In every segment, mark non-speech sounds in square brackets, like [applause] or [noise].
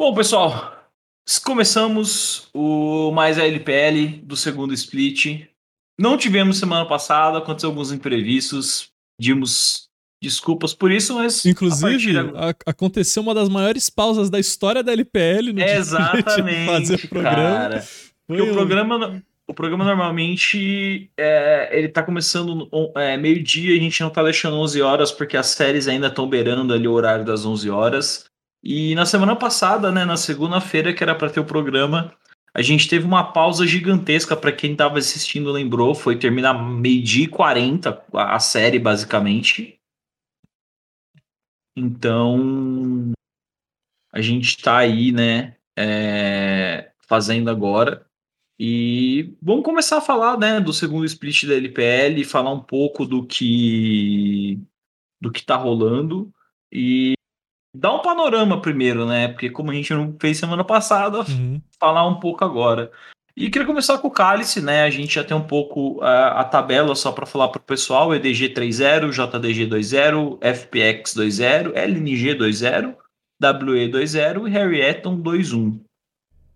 Bom, pessoal, começamos o mais a LPL do segundo split. Não tivemos semana passada, aconteceu alguns imprevistos, pedimos desculpas por isso, mas. Inclusive, a aconteceu uma das maiores pausas da história da LPL no Exatamente, fazer o programa. Cara. Porque o programa. O programa normalmente é, ele tá começando é, meio-dia, a gente não tá deixando 11 horas porque as séries ainda estão beirando ali o horário das 11 horas. E na semana passada, né, na segunda-feira, que era para ter o programa, a gente teve uma pausa gigantesca para quem estava assistindo, lembrou, foi terminar meio-dia e 40 a série, basicamente. Então, a gente está aí, né, é, fazendo agora. E vamos começar a falar, né, do segundo split da LPL, falar um pouco do que do que tá rolando. E Dá um panorama primeiro, né? Porque como a gente não fez semana passada, uhum. falar um pouco agora. E queria começar com o Cálice, né? A gente já tem um pouco uh, a tabela só para falar para o pessoal: EDG 3.0, JDG 2.0, FPX 2.0, LNG 2.0, WE 2.0 e Harry Eton 2.1.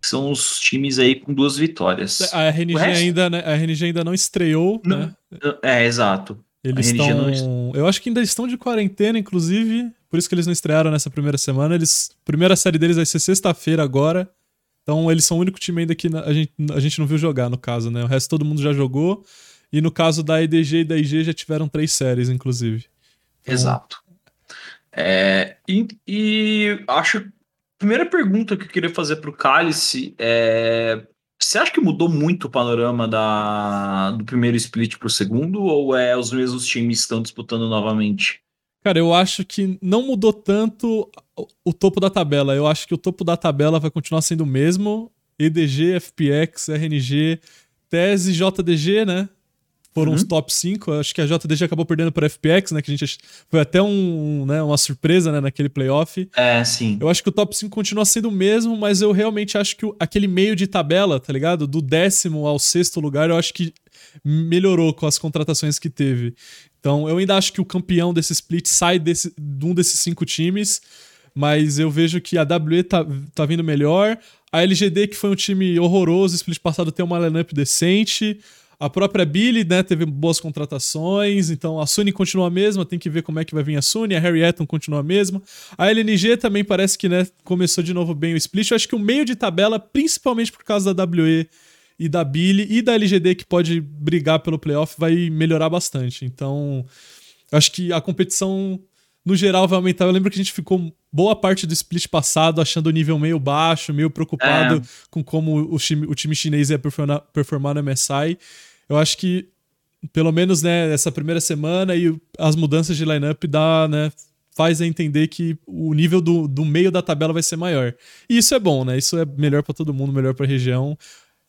São os times aí com duas vitórias. A RNG, ainda, né? a RNG ainda não estreou, não, né? É, exato. Eles estão. Não... Eu acho que ainda estão de quarentena, inclusive. Por isso que eles não estrearam nessa primeira semana. Eles, primeira série deles vai ser sexta-feira agora. Então eles são o único time ainda que a gente, a gente não viu jogar, no caso, né? O resto todo mundo já jogou. E no caso da EDG e da IG já tiveram três séries, inclusive. Então... Exato. É, e, e, acho. Primeira pergunta que eu queria fazer para o Cálice é você acha que mudou muito o panorama da, do primeiro split para o segundo, ou é os mesmos times que estão disputando novamente? Cara, eu acho que não mudou tanto o topo da tabela. Eu acho que o topo da tabela vai continuar sendo o mesmo. EDG, FPX, RNG, TES e JDG, né? foram uhum. os top 5. Acho que a JDG acabou perdendo para FPX, né? Que a gente foi até um, né, uma surpresa né, naquele playoff. É, sim. Eu acho que o top 5 continua sendo o mesmo, mas eu realmente acho que o, aquele meio de tabela, tá ligado? Do décimo ao sexto lugar, eu acho que melhorou com as contratações que teve. Então, eu ainda acho que o campeão desse split sai desse, de um desses cinco times, mas eu vejo que a WE tá, tá vindo melhor. A LGD, que foi um time horroroso, split passado tem uma lineup decente. A própria Billy, né, teve boas contratações, então a Sony continua a mesma, tem que ver como é que vai vir a Sony, a Harry Eton continua a mesma. A LNG também parece que, né, começou de novo bem o split. Eu acho que o meio de tabela, principalmente por causa da WE e da Billy e da LGD que pode brigar pelo playoff, vai melhorar bastante. Então, acho que a competição no geral vai aumentar. Eu lembro que a gente ficou boa parte do split passado achando o nível meio baixo, meio preocupado é. com como o time, o time chinês ia performar, performar no MSI. Eu acho que, pelo menos, né, essa primeira semana e as mudanças de lineup dá, né, faz a entender que o nível do, do meio da tabela vai ser maior. E isso é bom, né? Isso é melhor para todo mundo, melhor para a região.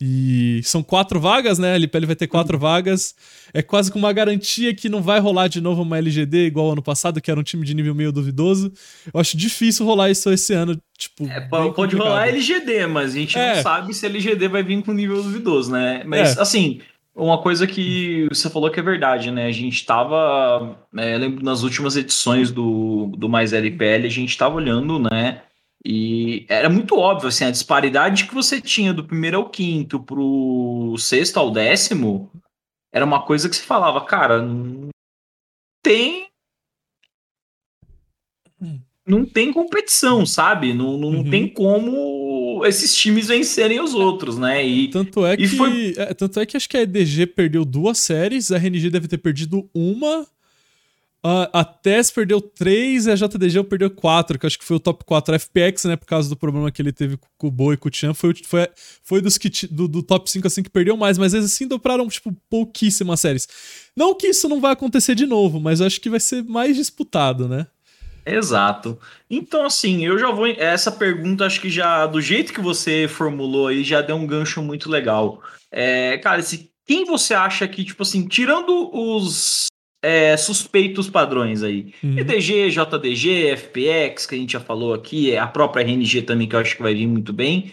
E são quatro vagas, né? A LPL vai ter quatro uhum. vagas. É quase com uma garantia que não vai rolar de novo uma LGD igual ano passado, que era um time de nível meio duvidoso. Eu acho difícil rolar isso esse ano. Tipo, é, pode rolar LGD, mas a gente é. não sabe se a LGD vai vir com nível duvidoso, né? Mas é. assim, uma coisa que você falou que é verdade, né? A gente tava. É, lembro nas últimas edições do, do Mais LPL, a gente tava olhando, né? E era muito óbvio, assim, a disparidade que você tinha do primeiro ao quinto pro sexto ao décimo era uma coisa que você falava, cara, não tem. Não tem competição, sabe? Não, não, uhum. tem como esses times vencerem os outros, né? E, tanto é que foi... é, tanto é que acho que a EDG perdeu duas séries, a RNG deve ter perdido uma a TES perdeu 3 e a JDG perdeu 4, que acho que foi o top 4. A FPX, né, por causa do problema que ele teve com o Bo e com o Chan, foi, foi, foi dos que, do, do top 5 assim que perdeu mais, mas eles assim dopraram, tipo, pouquíssimas séries. Não que isso não vai acontecer de novo, mas eu acho que vai ser mais disputado, né? Exato. Então, assim, eu já vou. Essa pergunta, acho que já, do jeito que você formulou aí, já deu um gancho muito legal. É, cara, se, quem você acha que, tipo assim, tirando os é, suspeitos padrões aí. Uhum. EDG, JDG, FPX, que a gente já falou aqui, é a própria RNG também, que eu acho que vai vir muito bem.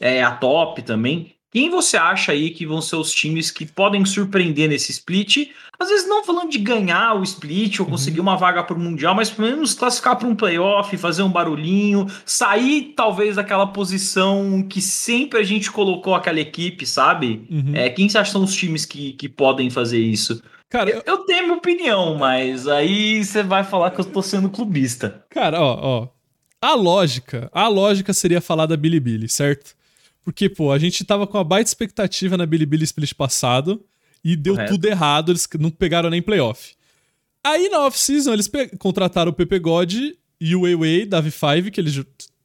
É a top também. Quem você acha aí que vão ser os times que podem surpreender nesse split? Às vezes não falando de ganhar o split ou conseguir uhum. uma vaga para o Mundial, mas pelo menos classificar para um playoff, fazer um barulhinho, sair talvez daquela posição que sempre a gente colocou aquela equipe, sabe? Uhum. É, quem você acha que são os times que, que podem fazer isso? Cara, eu, eu tenho minha opinião, mas aí você vai falar que eu tô sendo clubista. Cara, ó, ó. A lógica, a lógica seria falar da Bilibili, certo? Porque, pô, a gente tava com uma baita expectativa na Bilibili Split passado e deu Correto. tudo errado, eles não pegaram nem playoff. Aí na off-season eles contrataram o Pepe God e o Weiwei da V5, que eles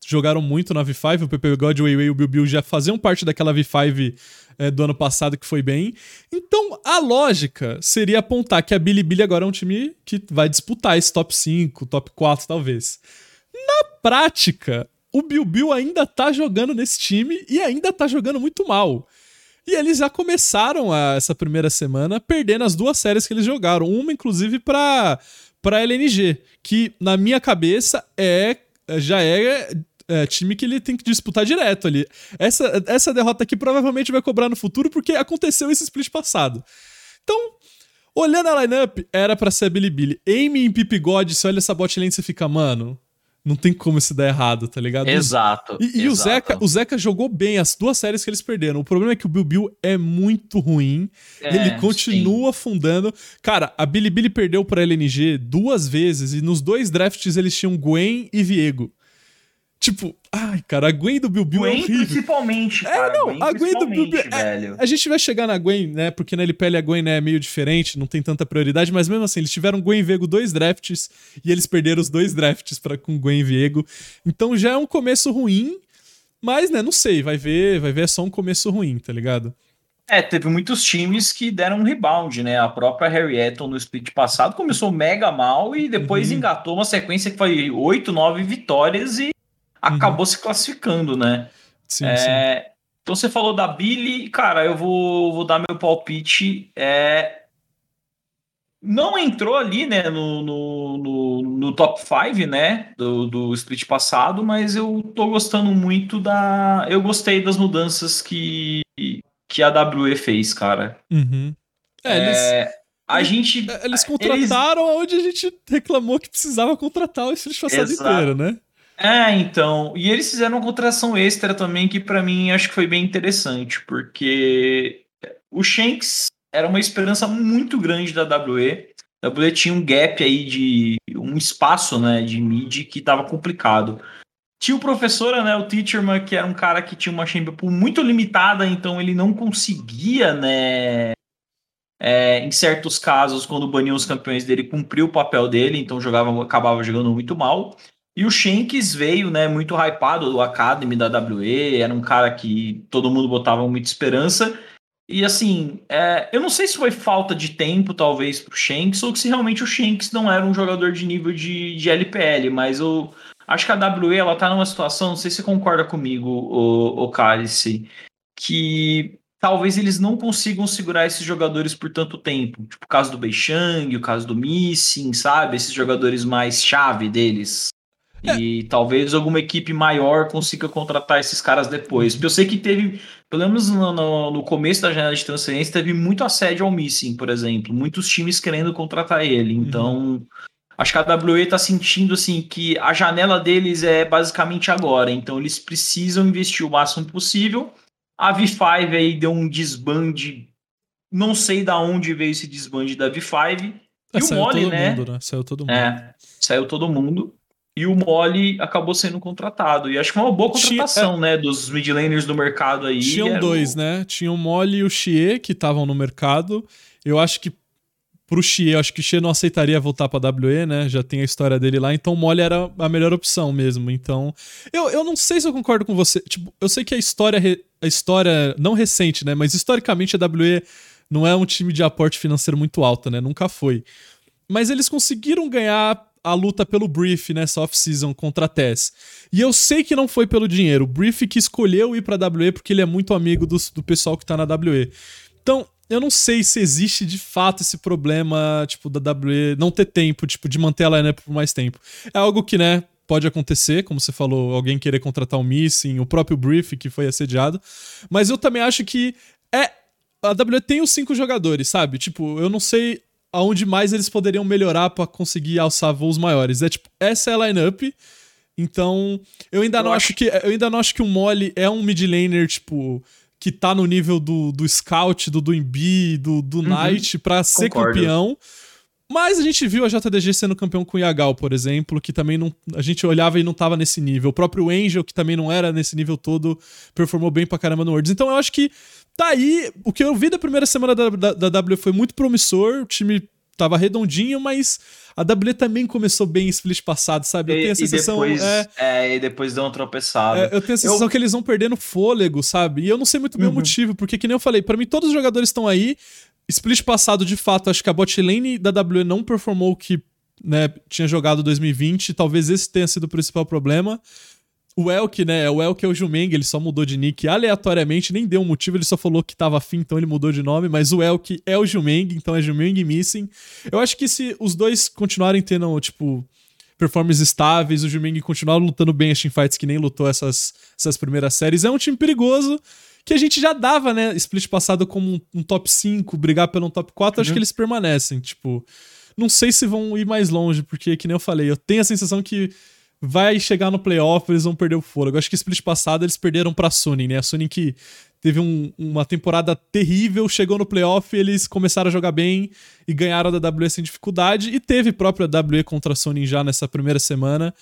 jogaram muito na V5. O Pepe God, o Weiwei e o Bill já faziam parte daquela V5 é, do ano passado que foi bem. Então a lógica seria apontar que a Bilibili agora é um time que vai disputar esse top 5, top 4 talvez. Na prática, o Bill ainda tá jogando nesse time e ainda tá jogando muito mal. E eles já começaram a, essa primeira semana perdendo as duas séries que eles jogaram. Uma, inclusive, pra, pra LNG, que na minha cabeça é já é, é, time que ele tem que disputar direto ali. Essa, essa derrota aqui provavelmente vai cobrar no futuro porque aconteceu esse split passado. Então, olhando a lineup, era para ser a Bilibili. Amy em Pipigode, se olha essa bot lane, você fica, mano, não tem como isso dar errado, tá ligado? Exato. E, e exato. o Zeca, o Zeca jogou bem as duas séries que eles perderam. O problema é que o Bill Bill é muito ruim. É, ele continua sim. afundando. Cara, a Bilibili perdeu pra LNG duas vezes e nos dois drafts eles tinham Gwen e Viego. Tipo, ai, cara, a Gwen do Bill Bill é Gwen é horrível. principalmente, é, cara. É, não, Gwen a Gwen do Bill Bill. É, a gente vai chegar na Gwen, né? Porque na LPL a Gwen né, é meio diferente, não tem tanta prioridade, mas mesmo assim, eles tiveram Gwen Viego dois drafts e eles perderam os dois drafts para com Gwen Viego. Então já é um começo ruim, mas, né, não sei, vai ver, vai ver é só um começo ruim, tá ligado? É, teve muitos times que deram um rebound, né? A própria Harrietton no split passado começou mega mal e depois uhum. engatou uma sequência que foi 8, 9 vitórias e acabou uhum. se classificando, né? Sim, é, sim. Então você falou da Billy, cara, eu vou, vou dar meu palpite. É, não entrou ali, né, no, no, no, no top 5, né, do, do split passado, mas eu tô gostando muito da. Eu gostei das mudanças que, que a WE fez, cara. Uhum. É, eles, é, a gente. Eles contrataram eles... onde a gente reclamou que precisava contratar o split passado Exato. inteiro, né? É, então. E eles fizeram uma contratação extra também que para mim acho que foi bem interessante, porque o Shanks era uma esperança muito grande da WE. A WE tinha um gap aí de um espaço, né, de mid que tava complicado. Tinha o professor, né, o Teacherman, que era um cara que tinha uma chamber pool muito limitada, então ele não conseguia, né, é, em certos casos, quando baniam os campeões dele, cumprir o papel dele, então jogava, acabava jogando muito mal. E o Shanks veio, né, muito hypado do Academy da WE, era um cara que todo mundo botava muita esperança. E assim, é, eu não sei se foi falta de tempo, talvez, pro Shanks, ou se realmente o Shanks não era um jogador de nível de, de LPL, mas eu acho que a WE ela tá numa situação, não sei se você concorda comigo, o, o Cálice, que talvez eles não consigam segurar esses jogadores por tanto tempo. Tipo o caso do Beixang, o caso do Missing, sabe? Esses jogadores mais chave deles. E talvez alguma equipe maior consiga contratar esses caras depois. Eu sei que teve, pelo menos no, no, no, começo da janela de transferência, teve muito assédio ao Missing, por exemplo. Muitos times querendo contratar ele. Uhum. Então, uhum. acho que a WE está sentindo assim que a janela deles é basicamente agora. Então, eles precisam investir o máximo possível. A V5 aí deu um desbande. Não sei da onde veio esse desbande da V5. É, e o Mole, né? Mundo, né? Saiu todo mundo. É, saiu todo mundo e o Mole acabou sendo contratado. E acho que foi uma boa contratação, Tinha, é, né? Dos midlaners do mercado aí. Tinham dois, o... né? Tinha o Mole e o Xie que estavam no mercado. Eu acho que pro Xie, eu acho que o Xie não aceitaria voltar pra WE, né? Já tem a história dele lá, então o Mole era a melhor opção mesmo. Então, eu, eu não sei se eu concordo com você. Tipo, eu sei que a história, a história não recente, né? Mas historicamente a WE não é um time de aporte financeiro muito alto, né? Nunca foi. Mas eles conseguiram ganhar a luta pelo Brief nessa off-season contra a Tess. E eu sei que não foi pelo dinheiro. O Brief que escolheu ir pra WE porque ele é muito amigo do, do pessoal que tá na WE. Então, eu não sei se existe de fato esse problema, tipo, da WE não ter tempo, tipo, de manter a lineup por mais tempo. É algo que, né, pode acontecer, como você falou, alguém querer contratar o Missing, o próprio Brief que foi assediado. Mas eu também acho que é. A WWE tem os cinco jogadores, sabe? Tipo, eu não sei aonde mais eles poderiam melhorar para conseguir alçar voos maiores. É tipo, essa é a lineup. Então, eu ainda eu não acho... acho que eu ainda não acho que o Molly é um mid laner tipo que tá no nível do, do Scout, do Duimbi, do, do uhum. Knight para ser campeão. Mas a gente viu a JDG sendo campeão com o Yagal, por exemplo, que também não. A gente olhava e não tava nesse nível. O próprio Angel, que também não era nesse nível todo, performou bem pra caramba no Worlds. Então eu acho que tá aí. O que eu vi da primeira semana da, da, da W foi muito promissor. O time tava redondinho, mas a W também começou bem split passado, sabe? Eu tenho a sensação. E depois, é, é, e depois deu uma tropeçada. É, eu tenho a sensação eu... que eles vão perdendo fôlego, sabe? E eu não sei muito bem uhum. o motivo, porque, que nem eu falei, para mim todos os jogadores estão aí. Split passado, de fato, acho que a bot lane da W não performou o que né, tinha jogado 2020. Talvez esse tenha sido o principal problema. O Elk, né? O Elk é o Jumeng, ele só mudou de nick aleatoriamente, nem deu um motivo, ele só falou que tava afim, então ele mudou de nome, mas o Elk é o Jumeng, então é Jumeng Missing. Eu acho que se os dois continuarem tendo, tipo, performances estáveis, o Jumeng continuar lutando bem as teamfights que nem lutou essas, essas primeiras séries, é um time perigoso que a gente já dava, né, split passado como um, um top 5, brigar pelo top 4, uhum. acho que eles permanecem, tipo... Não sei se vão ir mais longe, porque, que nem eu falei, eu tenho a sensação que vai chegar no playoff, eles vão perder o fôlego. Acho que split passado eles perderam pra Sony, né? A Sony que teve um, uma temporada terrível, chegou no playoff, eles começaram a jogar bem e ganharam da WWE sem dificuldade. E teve própria WWE contra a Sony já nessa primeira semana.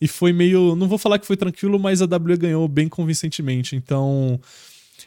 E foi meio. Não vou falar que foi tranquilo, mas a WWE ganhou bem convincentemente. Então.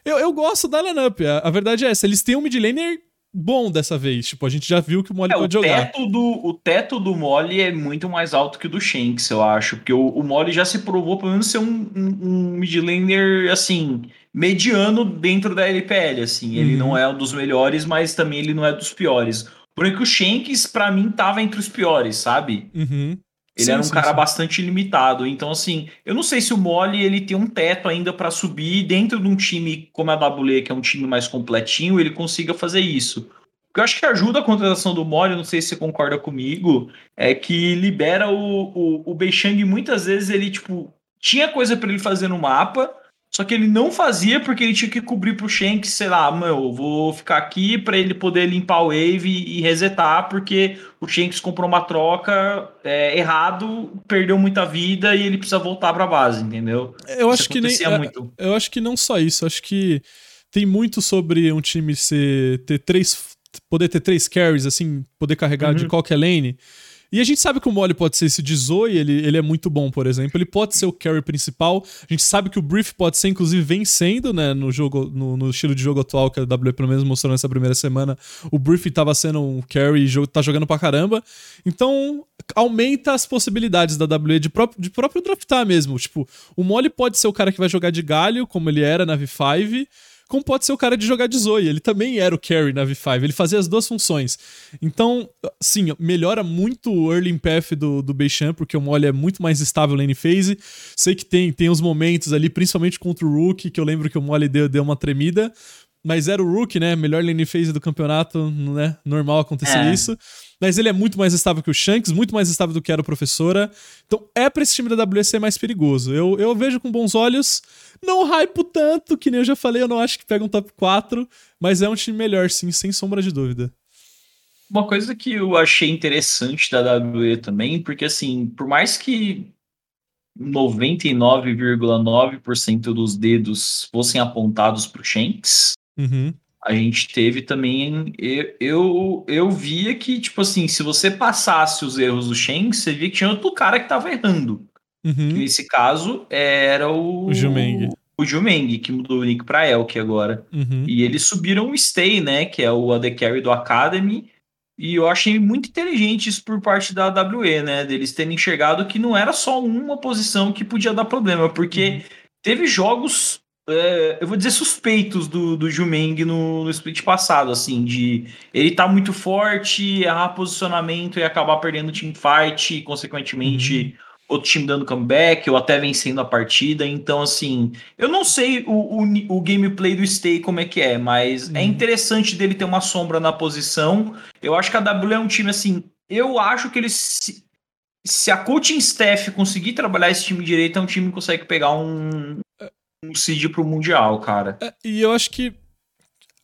Eu, eu gosto da lineup. A, a verdade é essa. Eles têm um mid laner bom dessa vez. Tipo, a gente já viu que o Molly é, pode o jogar. Teto do, o teto do Molly é muito mais alto que o do Shanks, eu acho. Porque o, o Molly já se provou, pelo menos, ser um, um, um mid laner, assim, mediano dentro da LPL, assim. Ele uhum. não é um dos melhores, mas também ele não é dos piores. Porém que o Shanks, para mim, tava entre os piores, sabe? Uhum. Ele sim, era um sim, cara sim. bastante limitado. Então, assim, eu não sei se o Mole ele tem um teto ainda para subir dentro de um time como a WE, que é um time mais completinho, ele consiga fazer isso. O que eu acho que ajuda a contratação do Mole, não sei se você concorda comigo, é que libera o, o, o Beixang muitas vezes ele, tipo, tinha coisa para ele fazer no mapa, só que ele não fazia porque ele tinha que cobrir pro Shank, sei lá, meu, vou ficar aqui para ele poder limpar o wave e resetar, porque o Shanks comprou uma troca é, errado, perdeu muita vida e ele precisa voltar para base, entendeu? Eu acho que nem é, muito. eu acho que não só isso, acho que tem muito sobre um time ser ter três poder ter três carries assim, poder carregar uhum. de qualquer lane. E a gente sabe que o Molly pode ser esse de Zoe, ele, ele é muito bom, por exemplo. Ele pode ser o carry principal. A gente sabe que o Brief pode ser, inclusive, vencendo, né? No jogo, no, no estilo de jogo atual que a WWE pelo menos mostrou nessa primeira semana. O Brief estava sendo um carry e tá jogando pra caramba. Então, aumenta as possibilidades da WWE de, pró de próprio draftar mesmo. Tipo, o Molly pode ser o cara que vai jogar de galho, como ele era na V5 como pode ser o cara de jogar de Zoe. Ele também era o carry na V5, ele fazia as duas funções. Então, sim, melhora muito o early path do, do Beichamp, porque o Molly é muito mais estável lane phase. Sei que tem, tem uns momentos ali, principalmente contra o Rook, que eu lembro que o Molly deu, deu uma tremida, mas era o Rook, né? Melhor lane phase do campeonato, né? Normal acontecer é. isso. Mas ele é muito mais estável que o Shanks, muito mais estável do que era o Professora. Então é pra esse time da WC mais perigoso. Eu, eu vejo com bons olhos. Não hypo tanto, que nem eu já falei, eu não acho que pega um top 4, mas é um time melhor, sim, sem sombra de dúvida. Uma coisa que eu achei interessante da WWE também, porque assim, por mais que 99,9% dos dedos fossem apontados para o Shanks, uhum. A gente teve também. Eu, eu, eu via que, tipo assim, se você passasse os erros do Shanks, você via que tinha outro cara que estava errando. Uhum. nesse caso era o. O Jumeng. O Jumeng, que mudou o nick pra Elk agora. Uhum. E eles subiram o Stay, né? Que é o AD Carry do Academy. E eu achei muito inteligente isso por parte da AWE, né? Deles terem enxergado que não era só uma posição que podia dar problema, porque uhum. teve jogos, é, eu vou dizer, suspeitos do, do Jumeng no, no, split passado, assim, de ele tá muito forte, errar posicionamento e acabar perdendo teamfight, e consequentemente. Uhum outro time dando comeback ou até vencendo a partida. Então, assim, eu não sei o, o, o gameplay do Stay como é que é, mas é uhum. é interessante dele ter uma sombra na posição. Eu acho que a W é um time, assim, eu acho que eles se, se a coaching staff conseguir trabalhar esse time direito, é um time que consegue pegar um, um seed pro Mundial, cara. É, e eu acho que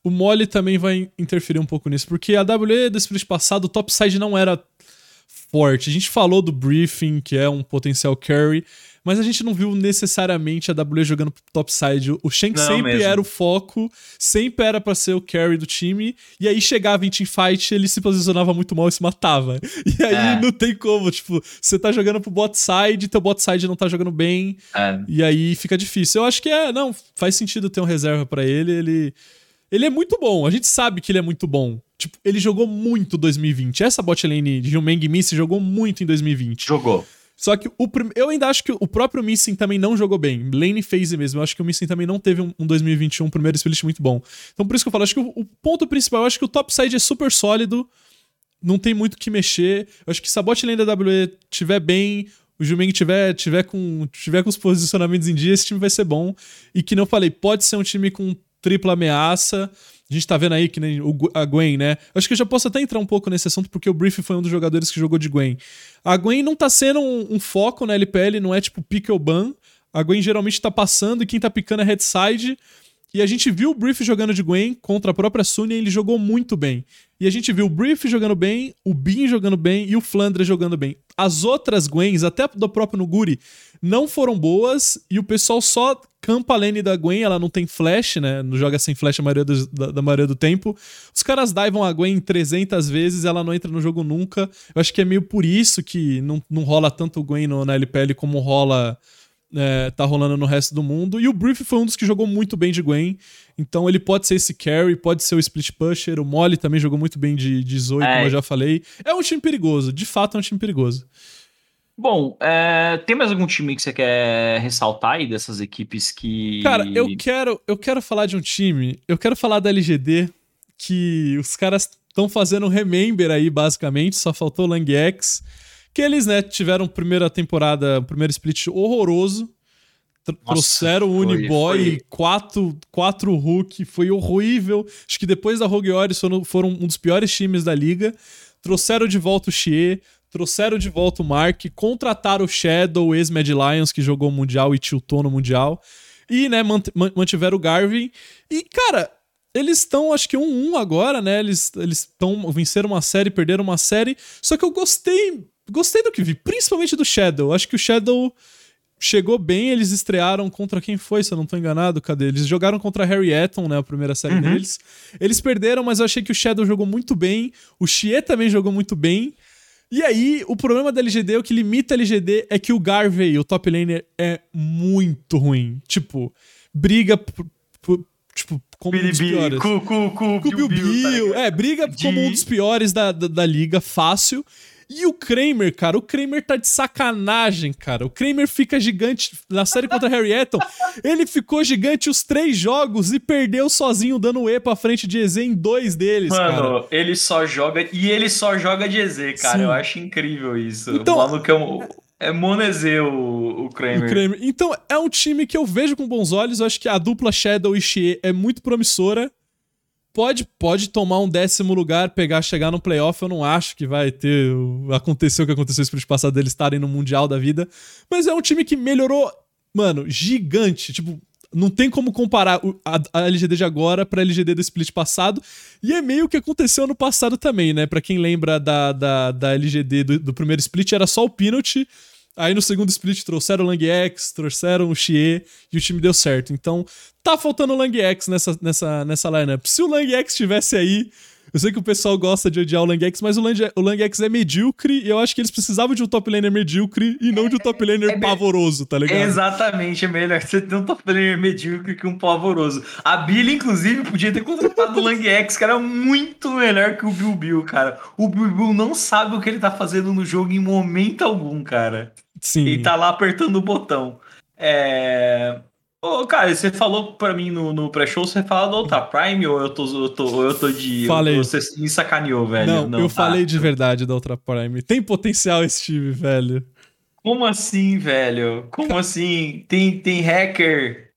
o mole também vai interferir um pouco nisso, porque a WE do split passado, o topside não era forte. A gente falou do briefing, que é um potencial carry, mas a gente não viu necessariamente a WE jogando topside. O Shank não sempre mesmo. era o foco, sempre era para ser o carry do time, e aí chegava em teamfight, ele se posicionava muito mal e se matava. [laughs] E aí é. não tem como, tipo, você tá jogando pro bot side, teu bot side não tá jogando bem, é. e aí fica difícil. Eu acho que é, não, faz sentido ter um reserva para ele, ele ele é muito bom, a gente sabe que ele é muito bom. Tipo, ele jogou muito 2020. Essa bot lane de Jumeng Missing jogou muito em 2020. Jogou. Só que o, eu ainda acho que o próprio Missing também não jogou bem. Lane phase mesmo. Eu acho que o Missing também não teve um, um 2021 um primeiro split muito bom. Então por isso que eu falo, acho que o, ponto principal, eu acho que o topside é super sólido. Não tem muito o que mexer. Eu acho que se a bot lane da WE tiver bem, o Jumeng tiver, tiver, com, tiver com os posicionamentos em dia, esse time vai ser bom. E que não falei, pode ser um time com tripla ameaça. A gente tá vendo aí que nem o, a Gwen, né? Acho que eu já posso até entrar um pouco nesse assunto, porque o Brief foi um dos jogadores que jogou de Gwen. A Gwen não tá sendo um, um foco na LPL, não é tipo pick ou ban. A Gwen geralmente tá passando e quem tá picando é headside. E a gente viu o Brief jogando de Gwen contra a própria Sunia e ele jogou muito bem. E a gente viu o Brief jogando bem, o Bin jogando bem e o Flandre jogando bem. As outras Gwens, até do próprio Nuguri, não foram boas e o pessoal só campa a lane da Gwen, ela não tem flash, né? Não joga sem flash a maioria do, da, da, maioria do tempo. Os caras divam a Gwen 300 vezes, ela não entra no jogo nunca. Eu acho que é meio por isso que não, não rola tanto Gwen no, na LPL como rola é, tá rolando no resto do mundo. E o Brief foi um dos que jogou muito bem de Gwen. Então ele pode ser esse carry, pode ser o split pusher. O Molly também jogou muito bem de, de Zoe, é. como eu já falei. É um time perigoso, de fato é um time perigoso. Bom, é, tem mais algum time que você quer ressaltar aí dessas equipes que. Cara, eu quero, eu quero falar de um time. Eu quero falar da LGD, que os caras estão fazendo um remember aí, basicamente. Só faltou o Lang X. Que eles, né, tiveram primeira temporada, primeiro split horroroso. Nossa, trouxeram o Uniboy, foi. quatro, quatro Hulk, foi horrível. Acho que depois da Rogue Warriors foram, foram um dos piores times da liga. Trouxeram de volta o Xie, trouxeram de volta o Mark, contrataram o Shadow, ex-Mad Lions, que jogou o Mundial e tiltou no Mundial. E, né, mantiveram o Garvin. E, cara, eles estão, acho que 1-1 um, um agora, né? Eles estão venceram uma série, perderam uma série. Só que eu gostei gostei do que vi, principalmente do Shadow. Acho que o Shadow chegou bem, eles estrearam contra quem foi, se eu não tô enganado, cadê? Eles jogaram contra Harry Eton, né, a primeira série uhum. deles. Eles perderam, mas eu achei que o Shadow jogou muito bem, o Xie também jogou muito bem. E aí, o problema da LGD, o que limita a LGD é que o Garvey, o top laner, é muito ruim. Tipo, briga tipo, como um dos piores. Com o Bill, Bill, tá É, briga de... como um dos piores da, da, da liga, fácil. E o Kramer, cara, o Kramer tá de sacanagem, cara. O Kramer fica gigante na série contra Harry Eton. Ele ficou gigante os três jogos e perdeu sozinho, dando E pra frente de EZ em dois deles, Mano, cara. ele só joga. E ele só joga de EZ, cara. Sim. Eu acho incrível isso. Então, o maluco é um. É Monezê o, o Kramer. o, Kramer. Então, é um time que eu vejo com bons olhos. Eu acho que a dupla Shadow e Xie é muito promissora pode, pode tomar um décimo lugar, pegar, chegar no playoff. Eu não acho que vai ter. Aconteceu o que aconteceu no split passado deles estarem no Mundial da vida. Mas é um time que melhorou, mano, gigante. Tipo, não tem como comparar a, LGD de agora pra LGD do split passado. E é meio que aconteceu no passado também, né? Pra quem lembra da, da, da LGD do, do primeiro split, era só o Peanut. Aí no segundo split trouxeram o Lang X, trouxeram o Xie e o time deu certo. Então tá faltando o Lang X nessa, nessa, nessa lineup. Se o Lang X estivesse aí, eu sei que o pessoal gosta de odiar o Lang X, mas o Lang, o Lang X é medíocre e eu acho que eles precisavam de um top laner medíocre e não de um top laner é, pavoroso, tá ligado? Exatamente, é melhor você ter um top laner medíocre que um pavoroso. A Billy, inclusive, podia ter contratado o Lang X, que era muito melhor que o Bill Bill, cara. O Bill Bill não sabe o que ele tá fazendo no jogo em momento algum, cara. Sim. E tá lá apertando o botão. É... Ô, cara, você falou pra mim no, no pré-show, você fala do Ultra Prime ou eu tô, eu tô, eu tô de. Falei. Você me sacaneou, velho. Não, Não eu tá. falei de verdade da Ultra Prime. Tem potencial esse time, velho. Como assim, velho? Como assim? Tem, tem hacker?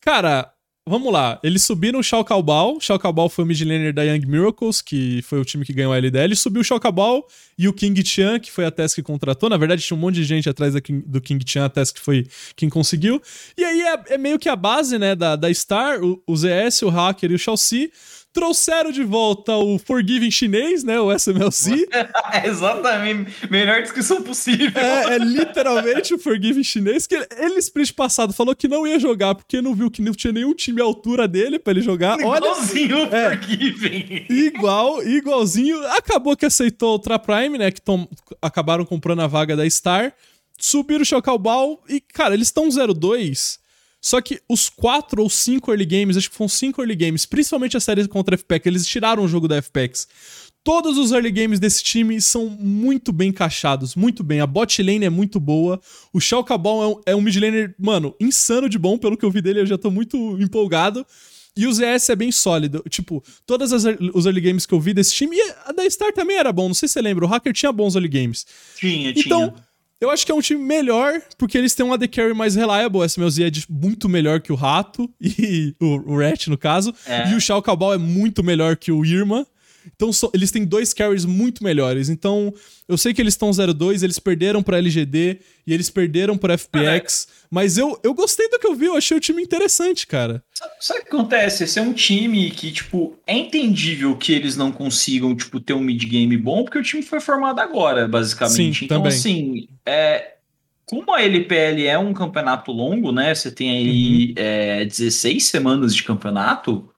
Cara, vamos lá. Eles subiram o. Shao Kaobao foi o mid laner da Young Miracles, que foi o time que ganhou a LDL. Subiu o Shao Kaobao e o King Chan, que foi a Tess que contratou. Na verdade, tinha um monte de gente atrás do King Chan, a Tess que foi quem conseguiu. E aí é, é meio que a base, né, da, da Star, o, o ZS, o Hacker e o Shao Si trouxeram de volta o Forgiving chinês, né? O SMLC. [laughs] Exatamente. Melhor descrição possível. É, é literalmente o Forgiving chinês. Que ele, ele, split passado, falou que não ia jogar porque não viu que não tinha nenhum time à altura dele pra ele jogar. Igualzinho Olha, é, Forgiving. Igual, igualzinho. Acabou que aceitou o Ultra Prime, né? Que tom, acabaram comprando a vaga da Star. Subiram o Chocalbal e, cara, eles estão 0-2 só que os quatro ou cinco early games, acho que foram cinco early games, principalmente a série contra a FPEC, eles tiraram o jogo da FPEX. Todos os early games desse time são muito bem encaixados, muito bem. A bot lane é muito boa. O Shao Cabal é um, é um mid laner, mano, insano de bom. Pelo que eu vi dele, eu já tô muito empolgado. E o ZS é bem sólido. Tipo, todas as os early games que eu vi desse time. E a da Star também era bom. Não sei se você lembra. O Hacker tinha bons early games. Tinha, então, tinha. Eu acho que é um time melhor, porque eles têm um AD Carry mais reliable. O SMLZ é muito melhor que o Rato, [laughs] e o, o Rat, no caso. É. E o Shao Cabal é muito melhor que o Irma. Então so, eles têm dois carries muito melhores. Então eu sei que eles estão 0-2, eles perderam pra LGD e eles perderam pra FPX. É. Mas eu, eu gostei do que eu vi, eu achei o time interessante, cara. Sabe, o que acontece? Esse é um time que, tipo, é entendível que eles não consigam, tipo, ter um mid-game bom, porque o time foi formado agora, basicamente. Sim, então, também. assim, é, como a LPL é um campeonato longo, né? Você tem aí uhum. é, 16 semanas de campeonato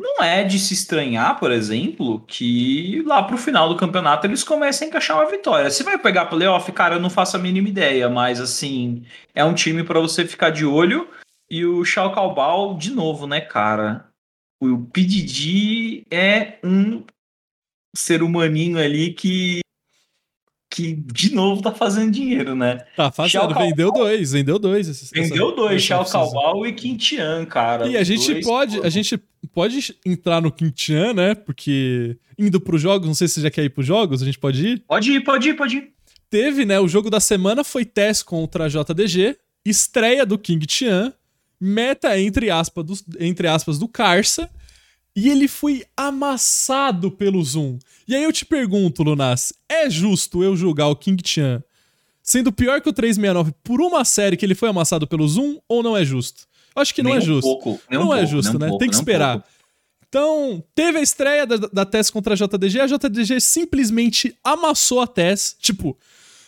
não é de se estranhar, por exemplo, que lá pro final do campeonato eles comecem a encaixar uma vitória. Se vai pegar playoff, cara, eu não faço a mínima ideia, mas assim, é um time para você ficar de olho. E o Shao Kaobal, de novo, né, cara? O PDD é um ser humaninho ali que que de novo tá fazendo dinheiro, né? Tá fazendo, vendeu dois, vendeu dois. Essa, vendeu dois, Shao Kaobal e Quintian, cara. E a gente dois, pode, pô. a gente pode entrar no Quintian, né? Porque indo pros jogos, não sei se você já quer ir pros jogos, a gente pode ir? Pode ir, pode ir, pode ir. Teve, né? O jogo da semana foi Tess contra a JDG, estreia do King Tian, meta entre aspas do, entre aspas do Carça e ele foi amassado pelo Zoom. E aí eu te pergunto, Lunas, é justo eu julgar o King Chan sendo pior que o 369 por uma série que ele foi amassado pelo Zoom ou não é justo? Eu acho que não nem é justo. Um pouco, não um é pouco, justo, um né? Pouco, Tem que esperar. Um então, teve a estreia da, da TES contra a JDG, a JDG simplesmente amassou a TES. Tipo,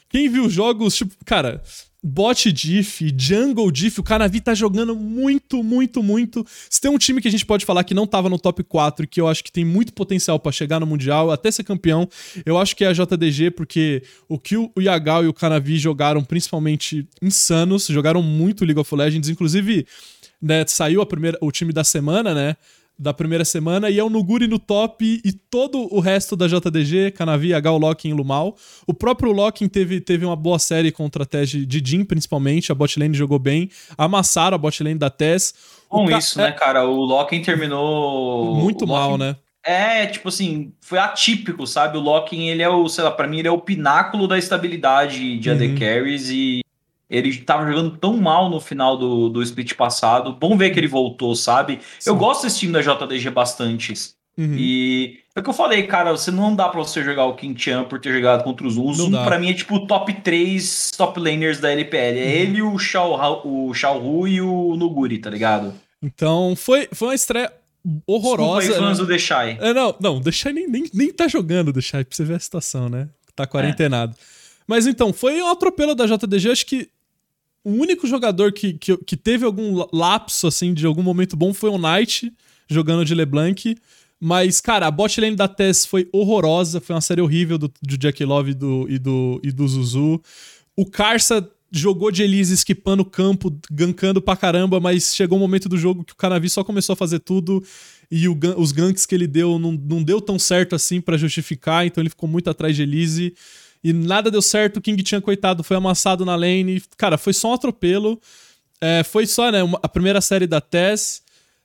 quem viu jogos, tipo, cara, bot diff, jungle diff, o Canavi tá jogando muito, muito, muito. Se tem um time que a gente pode falar que não tava no top 4 e que eu acho que tem muito potencial para chegar no Mundial, até ser campeão, eu acho que é a JDG, porque o que o Yagal e o Canavi jogaram principalmente insanos, jogaram muito League of Legends, inclusive, né, saiu a primeira, o time da semana, né? Da primeira semana e é o Nuguri no top e todo o resto da JDG, Canavi, H, Locking e Lumal. O próprio Locking teve, teve uma boa série contra a Tese de Jin, principalmente. A botlane jogou bem. Amassaram a botlane da Tess. Com isso, né, cara? O Locking terminou... Muito mal, né? É, tipo assim, foi atípico, sabe? O Locking, ele é o, sei lá, pra mim ele é o pináculo da estabilidade de AD uhum. Carries e ele estava jogando tão mal no final do, do split passado. Bom ver que ele voltou, sabe? Sim. Eu gosto desse time da JDG bastante. Uhum. E é o que eu falei, cara, você não dá pra você jogar o King Chan por ter jogado contra os Zoom. Zoom pra mim é tipo o top 3 top laners da LPL. É uhum. ele, o Shao, o Shao Hu e o Nuguri, tá ligado? Então, foi, foi uma estreia horrorosa. Desculpa aí, fãs né? do Deshai. É, não, não, o Deshai nem, nem, nem tá jogando o Deshai, pra você ver a situação, né? Tá quarentenado. É. Mas então, foi um atropelo da JDG, acho que o único jogador que, que, que, teve algum lapso, assim, de algum momento bom foi o Knight, jogando de LeBlanc. Mas, cara, a bot lane da Tess foi horrorosa, foi uma série horrível do, do Jack Love e do, e, do, e do Zuzu. O Karsa jogou de Elise esquipando o campo, gankando pra caramba, mas chegou um momento do jogo que o Canavi só começou a fazer tudo e o, os ganks que ele deu não, não deu tão certo assim para justificar, então ele ficou muito atrás de Elise e nada deu certo. O King tinha coitado, foi amassado na lane. Cara, foi só um atropelo. É, foi só, né, uma, a primeira série da Tess.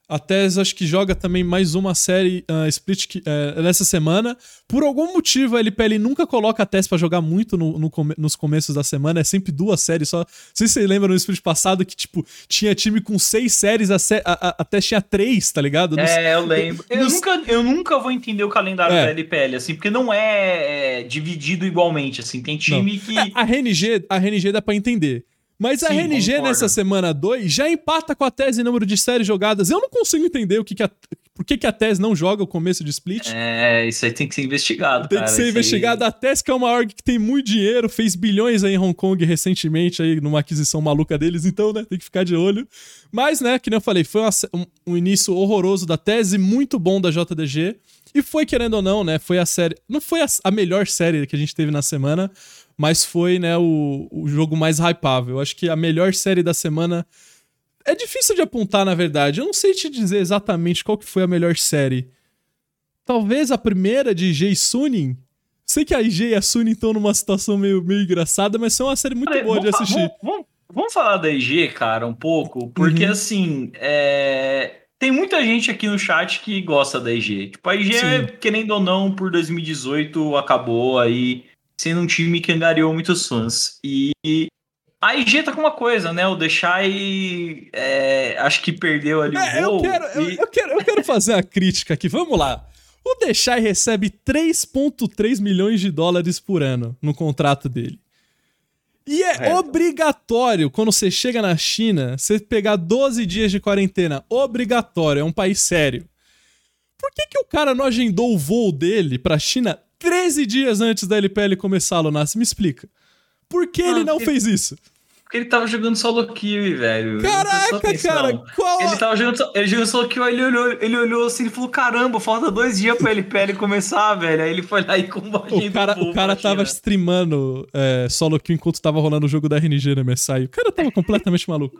A TES acho que joga também mais uma série uh, split que, uh, nessa semana. Por algum motivo, a LPL nunca coloca a TES para jogar muito no, no come nos começos da semana. É sempre duas séries só. Não sei se você lembra no split passado que, tipo, tinha time com seis séries, a, a, a TES tinha três, tá ligado? Nos, é, eu lembro. Nos... Eu, nunca, eu nunca vou entender o calendário é. da LPL, assim, porque não é, é dividido igualmente, assim. Tem time não. que. É, a RNG, a RNG dá pra entender. Mas a Sim, RNG concordo. nessa semana 2 já empata com a tese em número de séries jogadas. Eu não consigo entender o que, que a, por que, que a tese não joga o começo de split. É, isso aí tem que ser investigado. Tem cara, que ser investigado. Aí... A tese que é uma org que tem muito dinheiro, fez bilhões aí em Hong Kong recentemente, aí numa aquisição maluca deles, então, né, tem que ficar de olho. Mas, né, que nem eu falei, foi uma, um, um início horroroso da tese, muito bom da JDG. E foi, querendo ou não, né? Foi a série. Não foi a, a melhor série que a gente teve na semana, mas foi, né, o, o jogo mais hypável. Eu acho que a melhor série da semana. É difícil de apontar, na verdade. Eu não sei te dizer exatamente qual que foi a melhor série. Talvez a primeira de IG e Sunin. Sei que a IG e a Sunin estão numa situação meio, meio engraçada, mas são uma série muito boa de assistir. Vamos, vamos, falar da IG, cara, um pouco, porque uhum. assim, é... tem muita gente aqui no chat que gosta da IG. Tipo, a IG, querendo ou não, por 2018 acabou aí sendo um time que angariou muitos fãs. E a IG tá com uma coisa, né? O Deixai é, acho que perdeu ali é, o gol. Eu quero, e... eu, eu, quero, eu quero fazer a crítica aqui. Vamos lá. O Deixai recebe 3,3 milhões de dólares por ano no contrato dele. E é, obrigatório, quando você chega na China, você pegar 12 dias de quarentena. Obrigatório, é um país sério. Por que, que o cara não agendou o voo dele pra China 13 dias antes da LPL começar, Lunas. Me explica. Por que ele não fez isso? Porque ele tava jogando solo kill, velho. Caraca, cara, qual Ele tava jogando, ele jogando solo kill, ele olhou, ele olhou assim e falou: caramba, falta dois dias pra LPL começar, velho. Aí ele foi lá e combateu. O cara, o cara tava streamando é, solo kill enquanto tava rolando o jogo da RNG na MSI. O cara tava completamente maluco.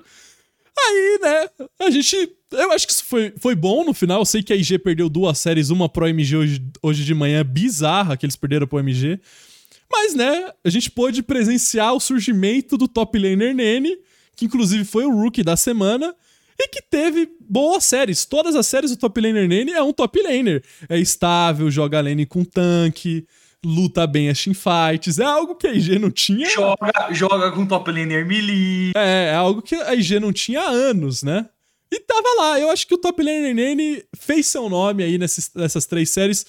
Aí, né, a gente. Eu acho que isso foi, foi bom no final. Eu sei que a IG perdeu duas séries, uma pro MG hoje, hoje de manhã, bizarra que eles perderam pro MG. Mas, né, a gente pôde presenciar o surgimento do top laner Nene, que inclusive foi o rookie da semana, e que teve boas séries. Todas as séries do top laner Nene é um top laner. É estável, joga lane com tanque, luta bem as teamfights. É algo que a IG não tinha. Joga, joga com top laner melee. É, é algo que a IG não tinha há anos, né? E tava lá. Eu acho que o top laner Nene fez seu nome aí nessas, nessas três séries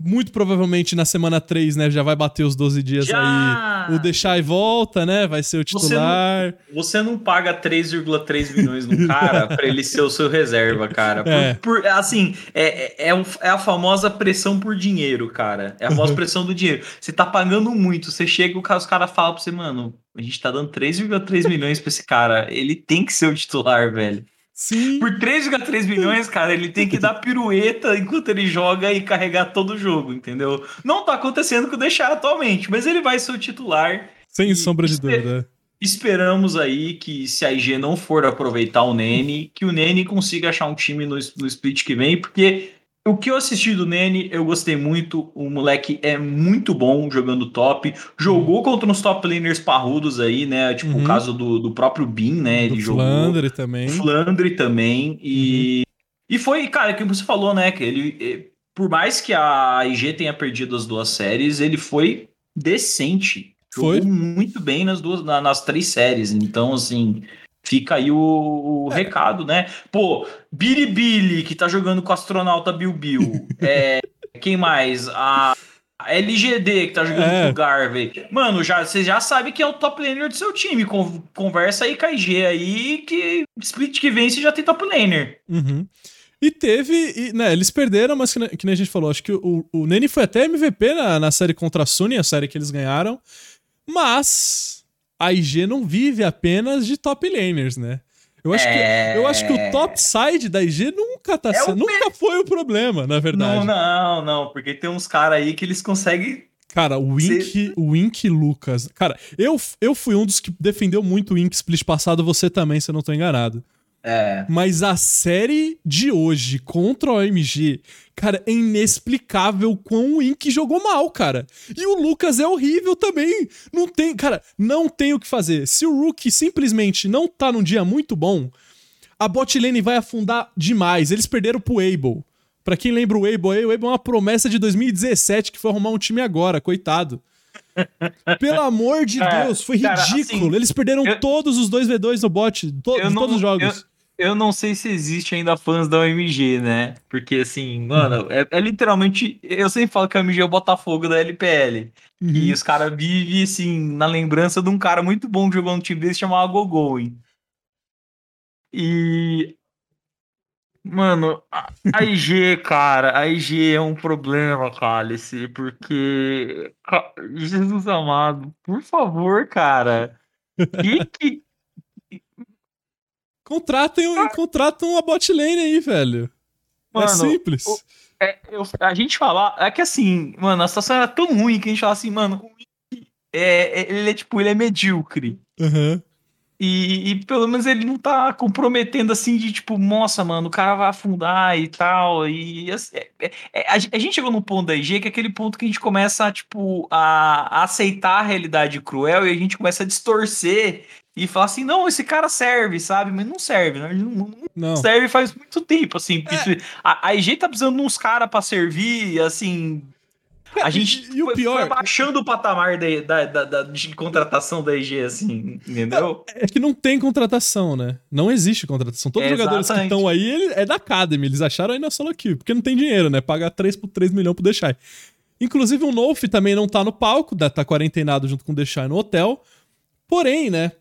muito provavelmente na semana 3, né, já vai bater os 12 dias já! aí. O deixar e volta, né, vai ser o titular. Você não, você não paga 3,3 milhões no cara [laughs] pra ele ser o seu reserva, cara. Por, é. por assim, é, é, é, é, a famosa pressão por dinheiro, cara. É a famosa pressão do dinheiro. Você tá pagando muito, você chega, os caras falam pra você, mano, a gente tá dando 3,3 milhões pra esse cara. Ele tem que ser o titular, velho. Sim. Por 3,3 milhões, cara, ele tem que dar pirueta enquanto ele joga e carregar todo o jogo, entendeu? Não tá acontecendo com o Deixar atualmente, mas ele vai ser o titular. Sem sombra de dúvida. Esperamos aí que se a IG não for aproveitar o Nene, que o Nene consiga achar um time no, no split que vem, porque o que eu assisti do Nene, eu gostei muito. O moleque é muito bom jogando top. Jogou contra uns top laners parrudos aí, né? Tipo uhum. o caso do, do próprio Bin, né? Do Ele jogou. Flandre também. Flandre também. E, uhum. e foi, cara, como você falou, né? Que ele, por mais que a IG tenha perdido as duas séries, ele foi decente. Jogou foi. muito bem nas duas, nas três séries. Então, assim, Fica aí o, o é. recado, né? Pô, Billy que tá jogando com o astronauta Bill Bill. [laughs] é, quem mais? A LGD, que tá jogando é. com o Garvey. Mano, já, você já sabe que é o top laner do seu time. Conversa aí com a IG aí, que split que vem você já tem top laner. Uhum. E teve, e, né, eles perderam, mas que, que nem a gente falou, acho que o, o Nene foi até MVP na, na série contra a Sunny, a série que eles ganharam. Mas a IG não vive apenas de top laners, né? Eu acho, é... que, eu acho que o top side da IG nunca tá é sendo, nunca foi o problema, na verdade. Não, não, não, porque tem uns caras aí que eles conseguem Cara, o Wink, o Wink Lucas. Cara, eu, eu fui um dos que defendeu muito o Wink Split passado, você também, se eu não tô enganado. É. Mas a série de hoje contra o OMG, cara, é inexplicável quão o Ink jogou mal, cara. E o Lucas é horrível também. Não tem, cara, não tem o que fazer. Se o Rookie simplesmente não tá num dia muito bom, A bot lane vai afundar demais. Eles perderam pro Able. Pra quem lembra o Able, o Able é uma promessa de 2017 que foi arrumar um time agora, coitado. [laughs] Pelo amor de cara, Deus, foi cara, ridículo. Assim, Eles perderam eu, todos os 2v2 no bot, to, não, todos os jogos. Eu, não sei se existe ainda fãs da OMG, né? Porque assim, mano, é, é literalmente. Eu sempre falo que a OMG é o Botafogo da LPL. Uhum. E os caras vivem, assim, na lembrança de um cara muito bom que jogou no time desse chamado Gogoin. E Mano, a IG, cara, a IG é um problema, Cálice, porque. Jesus amado, por favor, cara. [laughs] Que que. Contratem, um, contratam uma bot lane aí, velho. É mano, é simples. O, é, eu, a gente falar. É que assim, mano, a situação era tão ruim que a gente fala assim, mano, é, é, ele é tipo, ele é medíocre. Uhum. E, e, pelo menos ele não tá comprometendo assim de tipo, nossa, mano, o cara vai afundar e tal. E assim, é, é, é a, a, gente chegou num ponto da IG que é aquele ponto que a gente começa tipo, a, a, aceitar a realidade cruel e a gente começa a distorcer e falar assim: não, esse cara serve, sabe? Mas não serve, né? não, não, não. serve faz muito tempo, assim. É. A, a IG tá precisando de uns caras pra servir, assim, a gente e, e o pior, foi baixando o patamar da, da, da, da, de contratação da EG, assim, entendeu? É, é, que não tem contratação, né? Não existe contratação. Todos os jogadores que estão aí ele, é da Academy, eles acharam aí na solo aqui, porque não tem dinheiro, né? Pagar 3 por 3 milhões pro Deixai. Inclusive o Nolf também não tá no palco, tá quarentenado junto com o Deixai no hotel. Porém, né?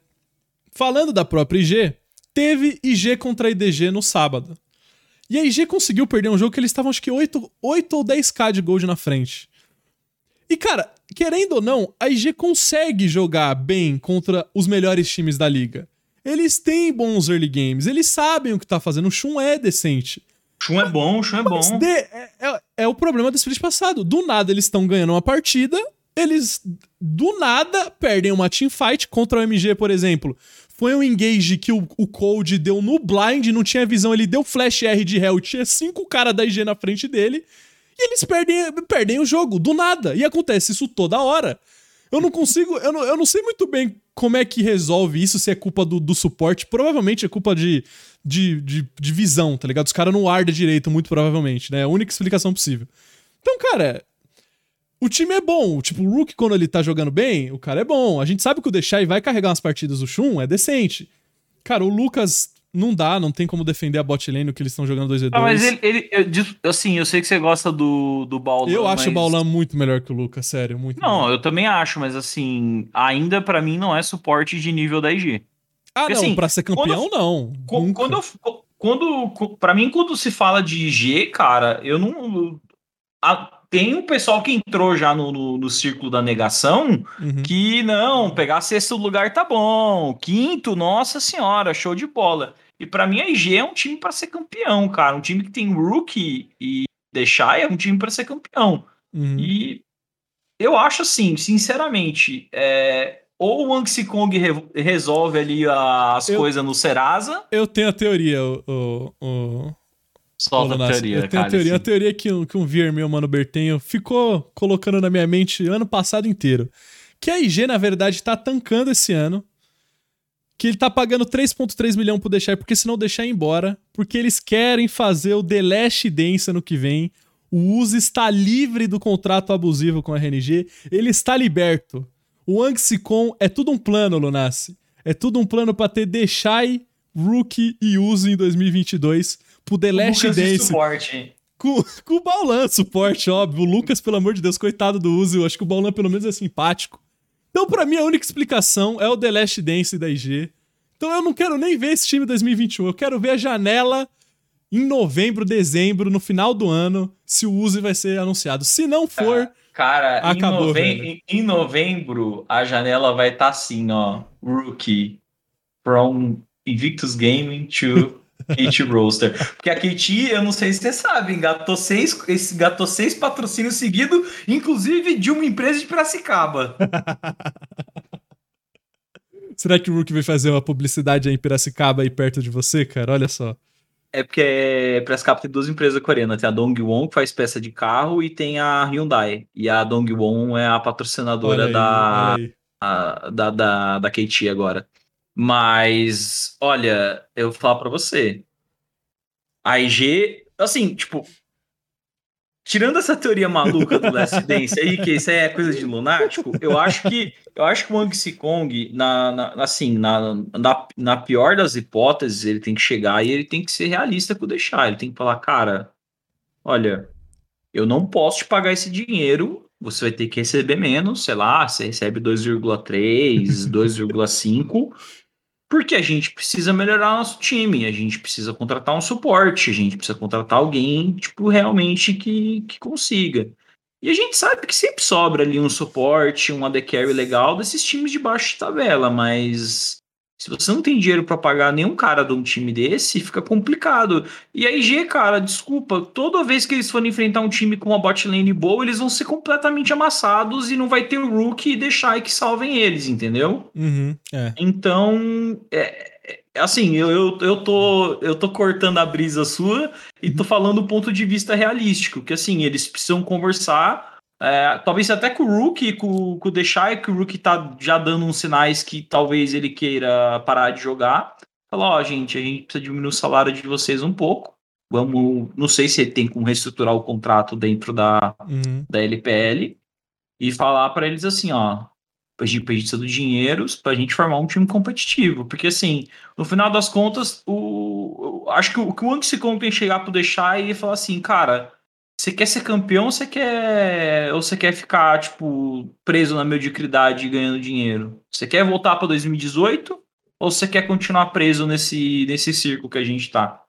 Falando da própria IG, teve IG contra a IDG no sábado. E a IG conseguiu perder um jogo que eles estavam acho que 8, 8 ou 10k de gold na frente. E, cara, querendo ou não, a IG consegue jogar bem contra os melhores times da liga. Eles têm bons early games, eles sabem o que tá fazendo. O Shun é decente. Shun é bom, o Shun é bom. De, é, é, é, o problema do split passado. Do nada eles estão ganhando uma partida, eles do nada perdem uma teamfight contra o MG, por exemplo. Foi um engage que o, o Cold deu no blind, não tinha visão, ele deu flash R de hell, tinha cinco caras da IG na frente dele. E eles perdem, perdem o jogo, do nada. E acontece isso toda hora. Eu não consigo, eu não, eu não sei muito bem como é que resolve isso, se é culpa do, do suporte. Provavelmente é culpa de, de, de, de visão, tá ligado? Os caras não ardem direito, muito provavelmente, né? É a única explicação possível. Então, cara, o time é bom. Tipo, o Rook, quando ele tá jogando bem, o cara é bom. A gente sabe que o Deixai vai carregar umas partidas do Shun, é decente. Cara, o Lucas não dá, não tem como defender a bot lane no que eles estão jogando 2v2. Ah, mas ele, ele eu, assim, eu sei que você gosta do, do Baulan. Eu acho mas... o Baulan muito melhor que o Lucas, sério, muito Não, melhor. eu também acho, mas assim, ainda para mim não é suporte de nível da IG. Ah, Porque, não, assim, pra ser campeão, quando, não. Quando, quando, eu, quando, pra mim, quando se fala de IG, cara, eu não. A, tem um pessoal que entrou já no, no, no círculo da negação uhum. que não, pegar sexto lugar tá bom, quinto, nossa senhora, show de bola. E para mim a IG é um time para ser campeão, cara. Um time que tem Rookie e deixar é um time para ser campeão. Uhum. E eu acho assim, sinceramente, é, ou o Anxi Kong re resolve ali as coisas no Serasa. Eu tenho a teoria, o. o, Solta a teoria, Eu tenho a teoria, a teoria que, que um Vier meu, mano, Bertenho, ficou colocando na minha mente ano passado inteiro. Que a IG, na verdade, tá tancando esse ano que ele tá pagando 3.3 milhões por deixar, porque senão deixar embora, porque eles querem fazer o The Last Dance ano que vem. O Uzi está livre do contrato abusivo com a RNG, ele está liberto. O Anxicon é tudo um plano, Lunassi. É tudo um plano para ter Deixai, Rookie e Uzi em 2022 pro The Last Dance. Suporte. Com, com o Baulan suporte, óbvio. O Lucas, pelo amor de Deus, coitado do Uzi. Eu acho que o Baulan pelo menos é simpático. Então, para mim, a única explicação é o The Last Dance da IG. Então, eu não quero nem ver esse time 2021. Eu quero ver a janela em novembro, dezembro, no final do ano, se o Uzi vai ser anunciado. Se não for. Cara, acabou, em, novembro, em novembro, a janela vai estar tá assim, ó. Rookie. From Invictus Gaming to Kit Roaster. Porque a Kit, eu não sei se você sabe, engatou seis, engatou seis patrocínios seguidos, inclusive de uma empresa de Piracicaba. [laughs] Será que o Rook vai fazer uma publicidade aí em Piracicaba aí perto de você, cara? Olha só. É porque Piracicaba tem duas empresas coreanas. Tem a Dongwon, que faz peça de carro, e tem a Hyundai. E a Dongwon é a patrocinadora aí, da, a, da, da, da KT agora. Mas, olha, eu vou falar pra você. A IG, assim, tipo, tirando essa teoria maluca do Last [laughs] Dance aí, que isso é coisa de lunático, eu acho que eu acho que o Wang Kong, na, na, assim, na, na, na, pior das hipóteses, ele tem que chegar e ele tem que ser realista com o deixar. Ele tem que falar, cara, olha, eu não posso te pagar esse dinheiro, você vai ter que receber menos, sei lá, você recebe 2,3, 2,5 porque a gente precisa melhorar nosso time, a gente precisa contratar um suporte, a gente precisa contratar alguém, tipo, realmente que, que consiga. E a gente sabe que sempre sobra ali um suporte, um AD carry legal desses times de baixo de tabela, mas se você não tem dinheiro para pagar nenhum cara de um time desse, fica complicado. E a IG, cara, desculpa, toda vez que eles forem enfrentar um time com uma bot lane boa, eles vão ser completamente amassados e não vai ter o Rook e deixar que salvem eles, entendeu? Uhum, é. Então, é, é, assim, eu, eu, eu, tô, eu tô cortando a brisa sua e tô falando do ponto de vista realístico, que assim, eles precisam conversar é, talvez até com o Rook, com, com o Deixai, que o Rook tá já dando uns sinais que talvez ele queira parar de jogar. Falou, ó, oh, gente, a gente precisa diminuir o salário de vocês um pouco. Vamos, não sei se tem como reestruturar o contrato dentro da, uhum. da LPL e falar para eles assim, ó, a gente precisa do dinheiro para a gente formar um time competitivo, porque assim, no final das contas, o, acho que o, que o Anxicon tem que chegar para deixar e falar assim, cara, você quer ser campeão ou você quer, ou você quer ficar, tipo, preso na mediocridade e ganhando dinheiro? Você quer voltar para 2018 ou você quer continuar preso nesse, nesse círculo que a gente tá?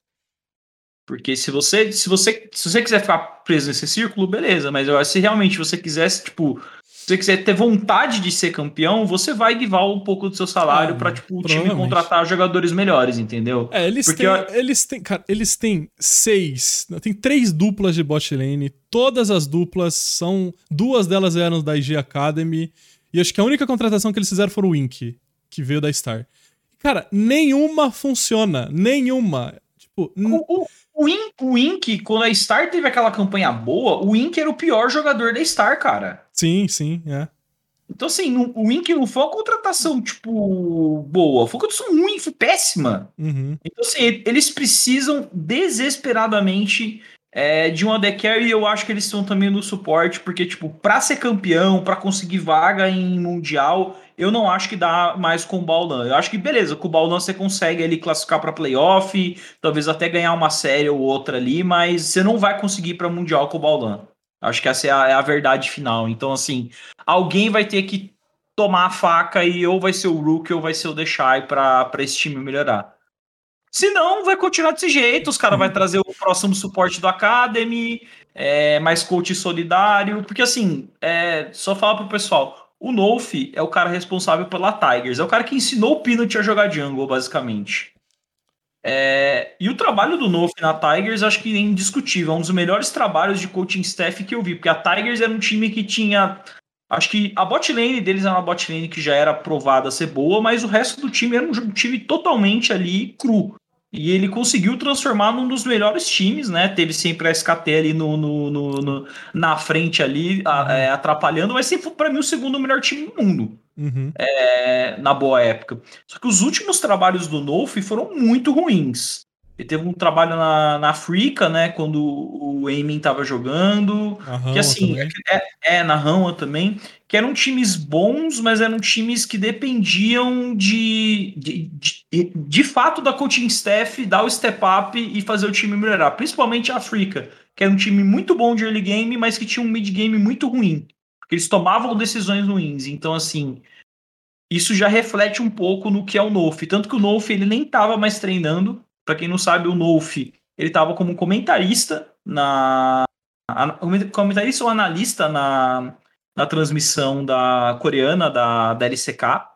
Porque se você, se você, se você quiser ficar preso nesse círculo, beleza, mas eu, se realmente você quisesse, tipo, se você quiser ter vontade de ser campeão, você vai guivar um pouco do seu salário ah, para tipo, o time contratar jogadores melhores, entendeu? É, eles Porque têm, eu... eles têm, cara, eles têm seis, tem três duplas de bot lane, todas as duplas são, duas delas eram da IG Academy, e acho que a única contratação que eles fizeram foi o Wink, que veio da Star. Cara, nenhuma funciona, nenhuma. Tipo, o, o, o, Ink, o Ink, quando a Star teve aquela campanha boa, o Ink era o pior jogador da Star, cara. Sim, sim, é. Então, assim, o Ink não foi uma contratação, tipo, boa. Foi uma contratação ruim, foi péssima. Uhum. Então, assim, eles precisam desesperadamente é, de um AD Carry e eu acho que eles estão também no suporte, porque, tipo, pra ser campeão, para conseguir vaga em Mundial, eu não acho que dá mais com o Baulan. Eu acho que, beleza, com o Baulan você consegue ali classificar para playoff, talvez até ganhar uma série ou outra ali, mas você não vai conseguir para Mundial com o Baulan. Acho que essa é a, é a, verdade final. Então, assim, alguém vai ter que tomar a faca e ou vai ser o Rook ou vai ser o Deixai para esse time melhorar. Se não, vai continuar desse jeito. Os caras vão trazer o próximo suporte do Academy, é, mais coach solidário. Porque, assim, é, só falar pro pessoal: o Nolf é o cara responsável pela Tigers. É o cara que ensinou o Peanut a jogar jungle, basicamente. É, e o trabalho do Nof na Tigers, acho que é indiscutível. É um dos melhores trabalhos de coaching staff que eu vi. Porque a Tigers era um time que tinha. Acho que a bot lane deles era uma bot lane que já era provada a ser boa, mas o resto do time era um time totalmente ali cru. E ele conseguiu transformar num dos melhores times, né? Teve sempre a SKT ali no, no, no, no na frente ali, a, é, atrapalhando, mas sempre para mim o segundo melhor time do mundo. Uhum. É, na boa época. Só que os últimos trabalhos do Nolf foram muito ruins. Ele teve um trabalho na, na Africa, né? Quando o Eamon tava jogando. que assim, é, é, na Rama também. Que eram times bons, mas eram times que dependiam de, de, de, de fato da coaching staff dar o step up e fazer o time melhorar. Principalmente a Africa, que era um time muito bom de early game, mas que tinha um mid game muito ruim. Eles tomavam decisões ruins. Então, assim, isso já reflete um pouco no que é o Nof. Tanto que o Nof ele nem estava mais treinando para quem não sabe, o Nolf, ele estava como comentarista na comentarista ou analista na, na transmissão da coreana da, da LCK.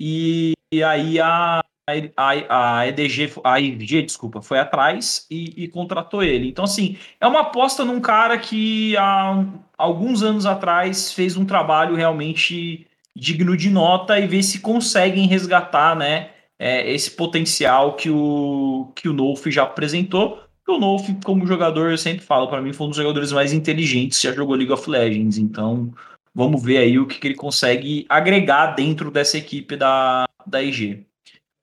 E, e aí a, a, a EDG, a IG, desculpa, foi atrás e, e, contratou ele. Então, assim, é uma aposta num cara que há alguns anos atrás fez um trabalho realmente digno de nota e ver se conseguem resgatar, né? é, esse potencial que o, que o Nolf já apresentou. O Nolf, como jogador, eu sempre falo, para mim foi um dos jogadores mais inteligentes já jogou League of Legends. Então, vamos ver aí o que, que ele consegue agregar dentro dessa equipe da, da IG.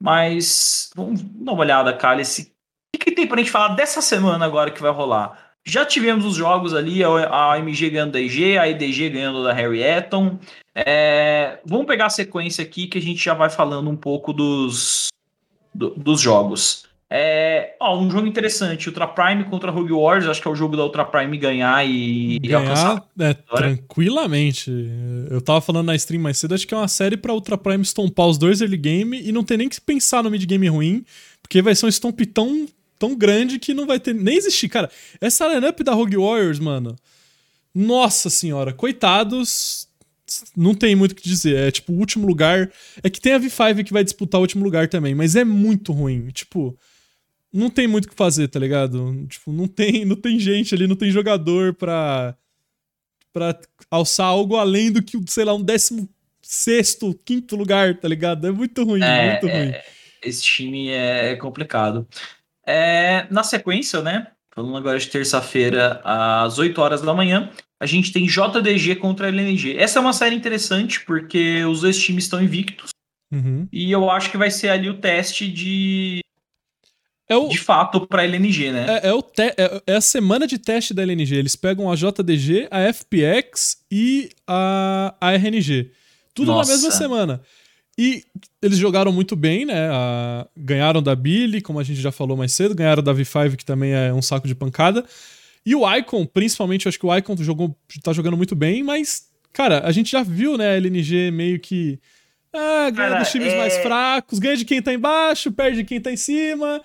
Mas vamos dar uma olhada, Cálice. O que, que tem pra gente falar dessa semana agora que vai rolar? Já tivemos os jogos ali, a AMG ganhando da IG, a IDG ganhando da Harry Eton. É, vamos pegar a sequência aqui que a gente já vai falando um pouco dos, do, dos jogos. É, ó, um jogo interessante, Ultra Prime contra Rogue Wars, acho que é o jogo da Ultra Prime ganhar e, ganhar, alcançar. É, tranquilamente. Eu tava falando na stream mais cedo, acho que é uma série pra Ultra Prime estompar os dois early game e não ter nem que pensar no mid game ruim, porque vai ser um stomp tão tão grande que não vai ter nem existir. Cara, essa lineup da Rogue Warriors, mano. Nossa senhora, coitados. Não tem muito o que dizer. É tipo o último lugar. É que tem a V5 que vai disputar o último lugar também, mas é muito ruim. Tipo, não tem muito o que fazer, tá ligado? Tipo, não tem, não tem gente ali, não tem jogador pra, pra alçar algo além do que, sei lá, um décimo sexto, quinto lugar, tá ligado? É muito ruim, é, muito ruim. É, esse time é complicado. É, na sequência, né? Falando agora de terça-feira, às 8 horas da manhã, a gente tem JDG contra LNG. Essa é uma série interessante porque os dois times estão invictos. Uhum. E eu acho que vai ser ali o teste de. É o... De fato, para a LNG, né? É, é o te... É, é, a semana de teste da LNG. Eles pegam a JDG, a FPX e a, a RNG. Tudo Nossa. na mesma semana. E eles jogaram muito bem, né? A, ganharam da Billy, como a gente já falou mais cedo, ganharam da V5, que também é um saco de pancada. E o Icon, principalmente, eu acho que o Icon jogou, tá jogando muito bem, mas, cara, a gente já viu, né, a LNG meio que. Ah, ganha cara, dos times é... mais fracos, ganha de quem tá embaixo, perde de quem tá em cima,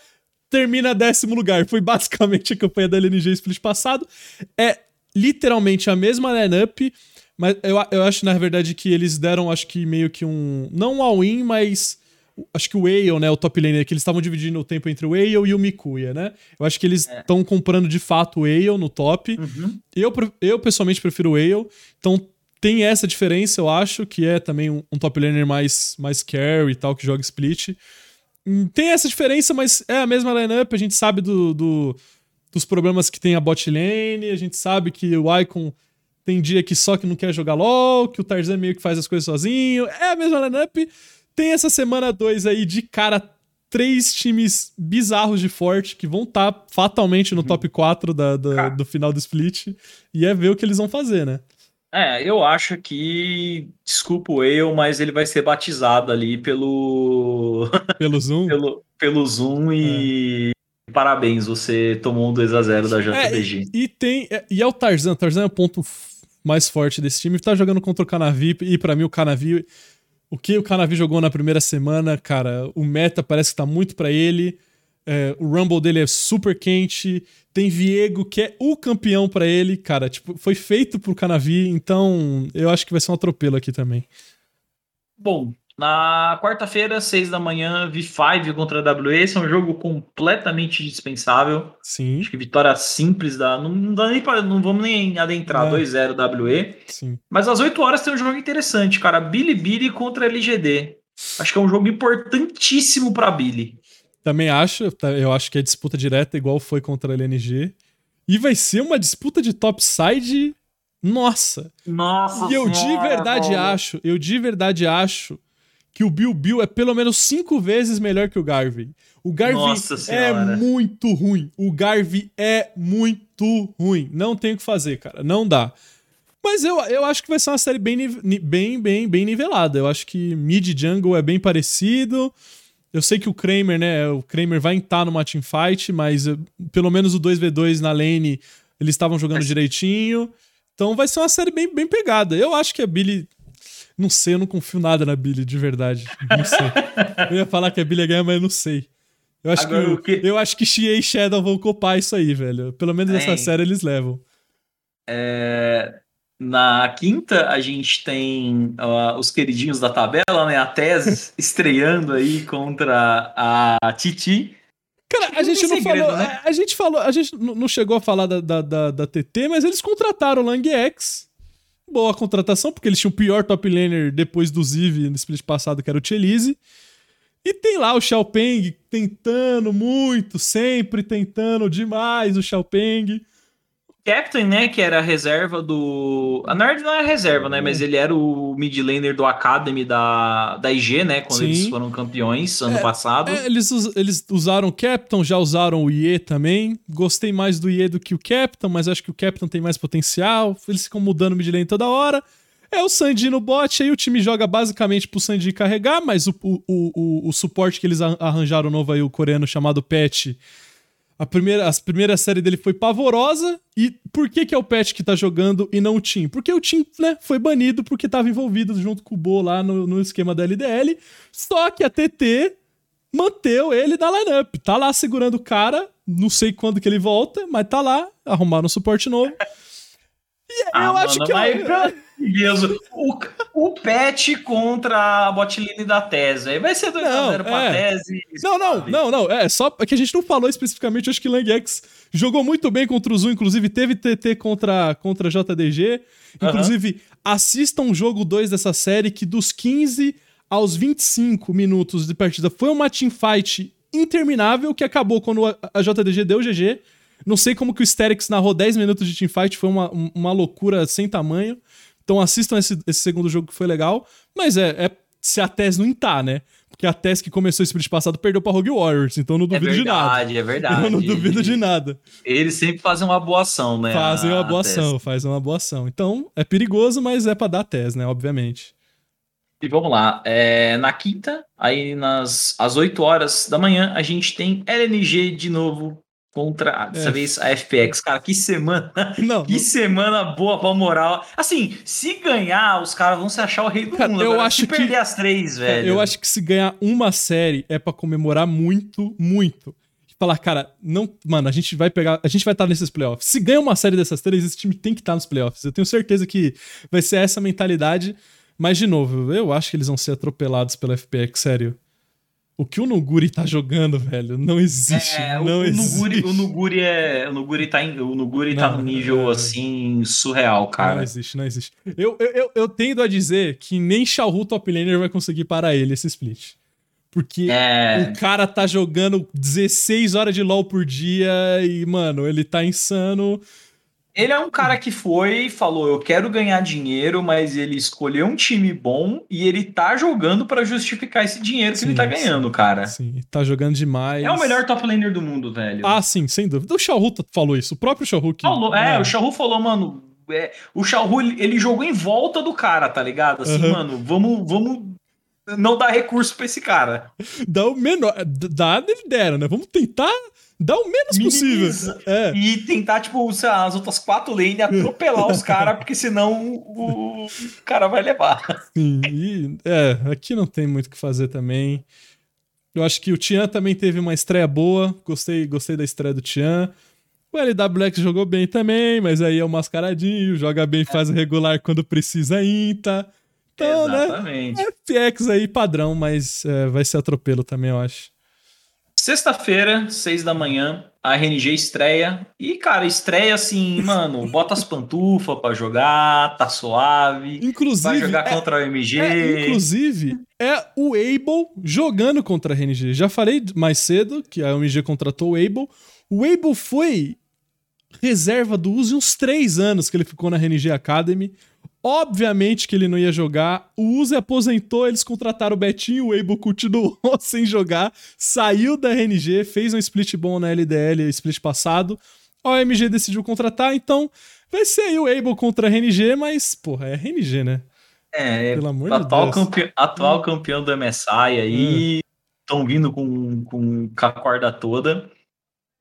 termina décimo lugar. Foi basicamente a campanha da LNG split passado. É literalmente a mesma lineup mas eu, eu acho, na verdade, que eles deram, acho que meio que um. Não um all-in, mas. Acho que o Whale, né? O top laner, que eles estavam dividindo o tempo entre o Whale e o Mikuya, né? Eu acho que eles estão é. comprando de fato o Whale no top. Uhum. Eu, eu, pessoalmente, prefiro o Whale. Então, tem essa diferença, eu acho, que é também um, um top laner mais, mais carry e tal, que joga split. Hum, tem essa diferença, mas é a mesma lineup. A gente sabe do, do, dos problemas que tem a bot lane, a gente sabe que o Icon tem dia que só que não quer jogar LOL, que o Tarzan meio que faz as coisas sozinho. É a mesma lineup. Tem essa semana 2 aí de cara três times bizarros de forte que vão estar tá fatalmente no uhum. top 4 da, da do final do split. E é ver o que eles vão fazer, né? É, eu acho que, desculpa eu, mas ele vai ser batizado ali pelo. [laughs] Pelo Zoom? pelo, pelo Zoom e. É. Parabéns, você tomou um 2x0 da JPG. É, e, e, tem. É, e é o Tarzan. Tarzan é o ponto mais forte desse time. Tá jogando contra o Canavi, e para mim o Canavi. O que o Canavi jogou na primeira semana, cara, o meta parece que tá muito para ele. É, o Rumble dele é super quente. Tem Viego, que é o campeão para ele, cara. Tipo, foi feito pro Canavi, então eu acho que vai ser um atropelo aqui também. Bom, na quarta-feira, seis da manhã, V5 contra a WE. Esse é um jogo completamente dispensável. Sim. Acho que vitória simples da. Não, não dá nem pra, Não vamos nem adentrar. É. 2-0 WE. Sim. Mas às 8 horas tem um jogo interessante, cara. Billy Billy contra LGD. Acho que é um jogo importantíssimo para Billy. Também acho. Tá, eu acho que é disputa direta, igual foi contra a LNG. E vai ser uma disputa de topside. Nossa! Nossa! E eu senhora, de verdade acho, eu de verdade acho que o Bill Bill é pelo menos cinco vezes melhor que o Garvey. O Garvey é muito ruim. O Garvey é muito ruim. Não tem o que fazer, cara. Não dá. Mas eu, eu acho que vai ser uma série bem, bem, bem, bem nivelada. Eu acho que mid jungle é bem parecido. Eu sei que o Kramer, né? O Kramer vai estar numa teamfight, mas eh, pelo menos o 2v2 na lane eles estavam jogando direitinho. Então vai ser uma série bem, bem pegada. Eu acho que a Billy não sei, eu não confio nada na Billy, de verdade. Não sei. eu ia falar que a Billy ia ganhar, mas eu não sei. Eu acho, Agora, que, que, eu acho que Xie e Shadow vão copar isso aí, velho. Pelo menos essa é. série eles levam. É... Na quinta, a gente tem uh, os queridinhos da tabela, né? A Tese [laughs] estreando aí contra a Titi. Cara, a gente não segredo, falou. Né? A, a, gente falou. A gente não chegou a falar da, da, da, da TT, mas eles contrataram o Lang X boa contratação, porque eles tinham o pior top laner depois do Ziv no split passado, que era o Chelize. E tem lá o Xiaopeng tentando muito, sempre tentando demais o Xiaopeng. Captain, né, que era a reserva do. A Nerd não era reserva, né? Mas ele era o mid laner do Academy da, da IG, né? Quando Sim. eles foram campeões ano é, passado. É, eles, eles usaram o Captain, já usaram o IE também. Gostei mais do IE do que o Captain, mas acho que o Captain tem mais potencial. Eles ficam mudando o mid lane toda hora. É o Sandy no bot, aí o time joga basicamente pro Sandy carregar, mas o, o, o, o suporte que eles arranjaram novo aí, o coreano chamado Pet a primeira, a primeira série dele foi pavorosa. E por que, que é o Pet que tá jogando e não o Tim? Porque o Tim, né, foi banido porque tava envolvido junto com o Bo lá no, no esquema da LDL. Só que a TT manteu ele da lineup. Tá lá segurando o cara. Não sei quando que ele volta, mas tá lá. Arrumaram um suporte novo. [laughs] E ah, eu mano, acho que. Mas... Eu... Deus, o, o Pet contra a botlane da Tese. Vai ser 2x0 pra é. Tese. Não, não, não, não. É só que a gente não falou especificamente. Acho que Langx jogou muito bem contra o Zoom. Inclusive, teve TT contra, contra JDG. Inclusive, -huh. assistam o jogo 2 dessa série que dos 15 aos 25 minutos de partida foi uma teamfight interminável que acabou quando a JDG deu GG. Não sei como que o Sterix narrou 10 minutos de teamfight, foi uma, uma loucura sem tamanho. Então assistam esse, esse segundo jogo que foi legal, mas é, é se a TES não tá, né? Porque a TES que começou esse split passado perdeu pra Rogue Warriors, então eu não duvido é verdade, de nada. É verdade, Eu não duvido de nada. Eles sempre fazem uma boa ação, né? Fazem uma boa ação, fazem uma boa ação. Então é perigoso, mas é pra dar TES, né? Obviamente. E vamos lá, é, na quinta, aí nas às 8 horas da manhã, a gente tem LNG de novo contra dessa é. vez a FPX. Cara, que semana. Não, que não... semana boa pra moral. Assim, se ganhar, os caras vão se achar o rei do cara, mundo. Eu Agora, acho se que perder as três, velho. Eu acho que se ganhar uma série é para comemorar muito, muito. Falar, cara, não, mano, a gente vai pegar, a gente vai estar tá nesses playoffs. Se ganha uma série dessas três, esse time tem que estar tá nos playoffs. Eu tenho certeza que vai ser essa mentalidade. Mas, de novo, eu acho que eles vão ser atropelados pela FPX, sério. O que o Nuguri tá jogando, velho, não existe. É, não o, existe. Nuguri, o Nuguri é. O Nuguri tá, em, o Nuguri tá não, tá no nível é... assim surreal, cara. Não existe, não existe. Eu, eu, eu, eu tendo a dizer que nem Xiaohu top laner vai conseguir parar ele esse split. Porque é... o cara tá jogando 16 horas de LoL por dia e, mano, ele tá insano. Ele é um cara que foi e falou: Eu quero ganhar dinheiro, mas ele escolheu um time bom e ele tá jogando para justificar esse dinheiro sim, que ele tá ganhando, sim, cara. Sim, tá jogando demais. É o melhor top laner do mundo, velho. Ah, sim, sem dúvida. O Xiaohu falou isso, o próprio Xiaohu que. Falou, é, é, o Xiaohu falou, mano. É, o Xiaohu ele jogou em volta do cara, tá ligado? Assim, uhum. mano, vamos, vamos não dar recurso pra esse cara. [laughs] Dá o menor. Dá, ele dera, né? Vamos tentar Dá o menos possível. É. E tentar, tipo, sei lá, as outras quatro lanes atropelar os caras, porque senão o, cara vai levar. Sim, e, é, aqui não tem muito o que fazer também. Eu acho que o Tian também teve uma estreia boa. Gostei, gostei da estreia do Tian. O LWX jogou bem também, mas aí é o mascaradinho, joga bem, faz regular quando precisa INTA. Então, né, Exatamente. né? FX aí padrão, mas é, vai ser atropelo também, eu acho. Sexta-feira, seis da manhã, a RNG estreia. E, cara, estreia assim, [laughs] mano, bota as pantufas pra jogar, tá suave. Inclusive. Vai jogar é, contra o MG. É, inclusive, é o Able jogando contra a RNG. Já falei mais cedo que a MG contratou o Able. O Able foi reserva do Uzi uns três anos que ele ficou na RNG Academy. Obviamente que ele não ia jogar. O Uzi aposentou, eles contrataram o Betinho, o Abel continuou [laughs] sem jogar, saiu da RNG, fez um split bom na LDL, split passado. A OMG decidiu contratar, então vai ser aí o Abel contra a RNG, mas, porra, é RNG, né? É, Pelo amor atual, de Deus. Campe... atual campeão do MSI aí, estão hum. vindo com, com, com a corda toda.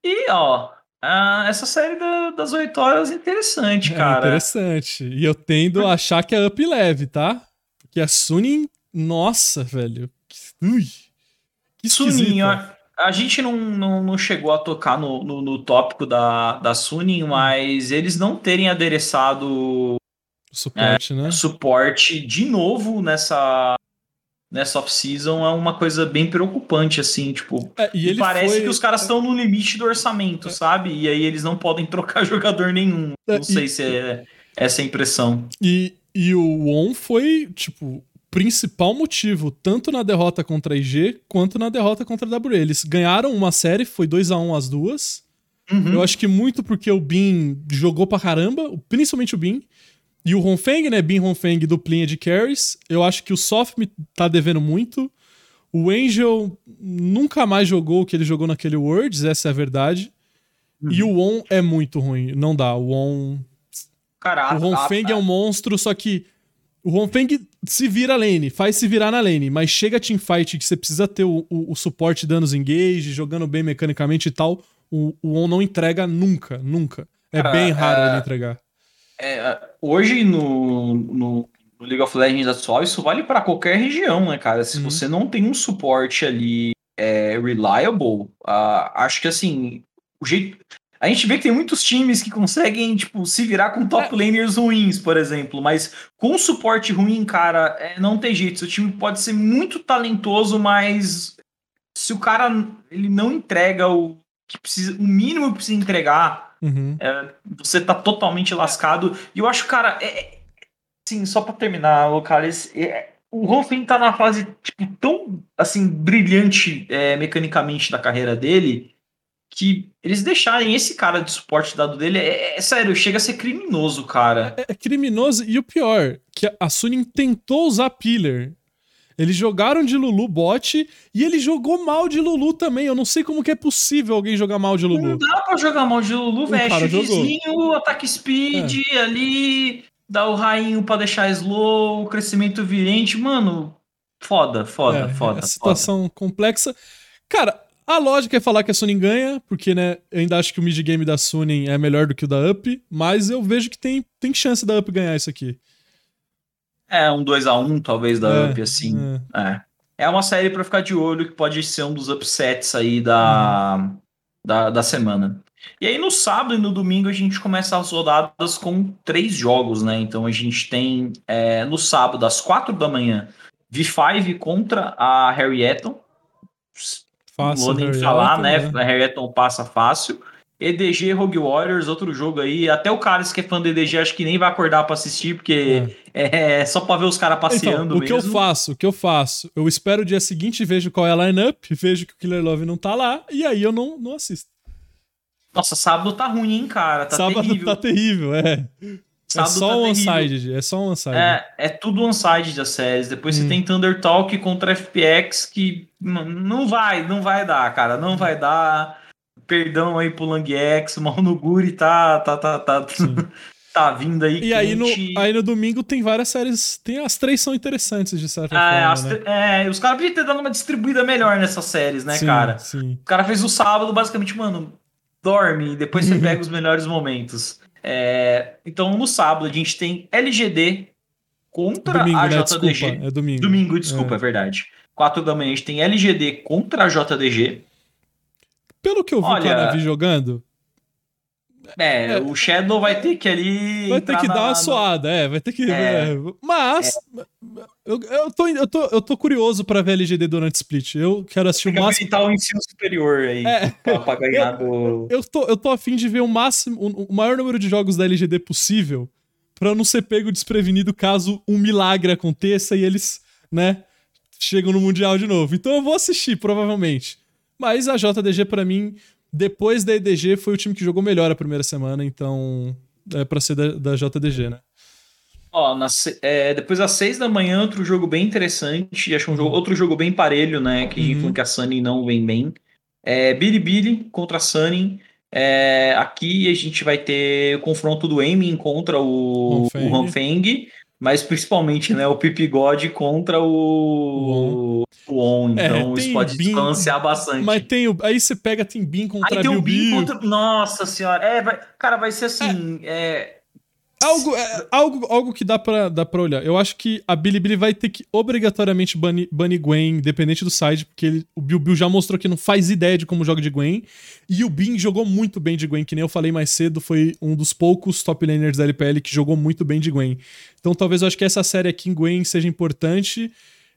E, ó, ah, essa série da, das 8 horas é interessante, é cara. interessante. E eu tendo a achar que é up leve, tá? Porque a Sunin, nossa, velho. Ui. Que Sunin, a, a, gente não, não, não, chegou a tocar no, no, no tópico da, da Sunin, hum. mas eles não terem adereçado suporte, é, né? Suporte de novo nessa nessa off-season é uma coisa bem preocupante, assim, tipo. É, e, parece foi... que os caras estão no limite do orçamento, é. sabe? E aí eles não podem [laughs] trocar jogador nenhum. É, não sei e... se é essa a impressão. E, e o On foi, tipo, principal motivo, tanto na derrota contra a IG quanto na derrota contra a WE. Eles ganharam uma série, foi 2 a 1 um as duas. Uhum. Eu acho que muito porque o Bin jogou pra caramba, principalmente o Bin. E o Honfeng, né? Bin Honfeng duplinha de carries. Eu acho que o Soft me tá devendo muito. O Angel nunca mais jogou o que ele jogou naquele Worlds, essa é a verdade. Uhum. E o On é muito ruim. Não dá. O On. Caraca, o Honfeng é um monstro, só que o Honfeng se vira lane, faz se virar na lane, mas chega a teamfight que você precisa ter o, o, o suporte danos engage, jogando bem mecanicamente e tal, o, o On não entrega nunca, nunca. É Cara, bem raro é, ele entregar. É, hoje no, no, no, League of Legends atual, isso vale para qualquer região, né, cara? Se uhum. você não tem um suporte ali é, reliable, uh, acho que assim, o jeito. A gente vê que tem muitos times que conseguem, tipo, se virar com top é. laners ruins, por exemplo, mas com suporte ruim, cara, é, não tem jeito. Seu time pode ser muito talentoso, mas se o cara ele não entrega o que precisa, o mínimo que precisa entregar, uhum. é, você tá totalmente lascado. E eu acho, cara, é, é sim, só para terminar, Locales, é, o Rolfing tá na fase tipo, tão assim brilhante é, mecanicamente da carreira dele que eles deixarem esse cara de suporte dado dele é, é sério, chega a ser criminoso, cara. É, é, criminoso e o pior, que a Suning tentou usar Pillar eles jogaram de Lulu bot e ele jogou mal de Lulu também. Eu não sei como que é possível alguém jogar mal de Lulu. Não dá pra jogar mal de Lulu, velho. Vizinho, ataque speed é. ali, dá o rainho pra deixar slow, crescimento virente. Mano, foda, foda, é, foda. É situação foda. complexa. Cara, a lógica é falar que a Suning ganha, porque, né, eu ainda acho que o mid game da Suning é melhor do que o da Up, mas eu vejo que tem, tem chance da Up ganhar isso aqui. É, um 2 a 1 talvez da é, Up, assim. É. é. é. uma série para ficar de olho que pode ser um dos upsets aí da, uhum. da, da semana. E aí no sábado e no domingo a gente começa as rodadas com três jogos, né? Então a gente tem é, no sábado às quatro da manhã V5 contra a Harrietton. Fácil, Não vou nem falar, né? né? A Harrietton passa fácil. EDG Rogue Warriors, outro jogo aí. Até o Carlos que é fã do EDG, acho que nem vai acordar para assistir, porque é. é, só para ver os caras então, passeando então, o mesmo. que eu faço? O que eu faço? Eu espero o dia seguinte, vejo qual é a lineup, vejo que o Killer Love não tá lá, e aí eu não, não assisto. Nossa, sábado tá ruim, hein, cara? Tá sábado terrível. tá terrível, é. é sábado é só tá one-sided, é só one-sided. É, é tudo one-sided das séries. Depois hum. você tem Thunder Talk contra FPX, que não vai, não vai dar, cara. Não vai dar perdão aí pro Langiex, o Malnuguri tá, tá, tá, tá, [laughs] tá vindo aí. E aí no, aí no domingo tem várias séries, tem as três são interessantes de certa é, forma, né? É, os caras podiam ter dado uma distribuída melhor nessas séries, né, sim, cara? Sim. O cara fez o sábado, basicamente, mano, dorme e depois você pega os melhores momentos. É, então, no sábado, a gente tem LGD contra domingo, a né? JDG. Desculpa, é domingo. Domingo, desculpa, é. é verdade. 4 da manhã a gente tem LGD contra a JDG. Pelo que eu vi Olha, o Canavi jogando. É, é, o Shadow vai ter que ali. Vai ter que dar uma suada, é, vai ter que. É, é. Mas. Eu, eu, tô, eu, tô, eu tô curioso pra ver LGD durante split. Eu quero assistir tem o máximo. Tem o ensino superior aí. É. Pra, pra [laughs] ganhar eu, do. Eu tô, eu tô afim de ver o máximo, o, o maior número de jogos da LGD possível pra não ser pego desprevenido caso um milagre aconteça e eles, né, chegam no Mundial de novo. Então eu vou assistir, provavelmente. Mas a JDG, para mim, depois da EDG, foi o time que jogou melhor a primeira semana, então é pra ser da, da JDG, né? Ó, na, é, depois das seis da manhã, outro jogo bem interessante, acho um jogo, uhum. outro jogo bem parelho, né? Que, uhum. que a Sunny não vem bem. É, Billy contra a Sunny. É, aqui a gente vai ter o confronto do Aiming contra o Hanfeng, mas principalmente né, o Pip God contra o, o On. É, então é, isso pode Bin, balancear bastante. Mas tem o, aí você pega tem Bin contra aí tem o Bin contra. Nossa senhora, é, vai, cara, vai ser assim. É. é Algo, é, algo, algo que dá pra, dá pra olhar. Eu acho que a Bilibili vai ter que obrigatoriamente banir, banir Gwen, independente do side, porque ele, o Bill Bill já mostrou que não faz ideia de como joga de Gwen. E o Bin jogou muito bem de Gwen, que nem eu falei mais cedo, foi um dos poucos top laners da LPL que jogou muito bem de Gwen. Então talvez eu acho que essa série aqui em Gwen seja importante.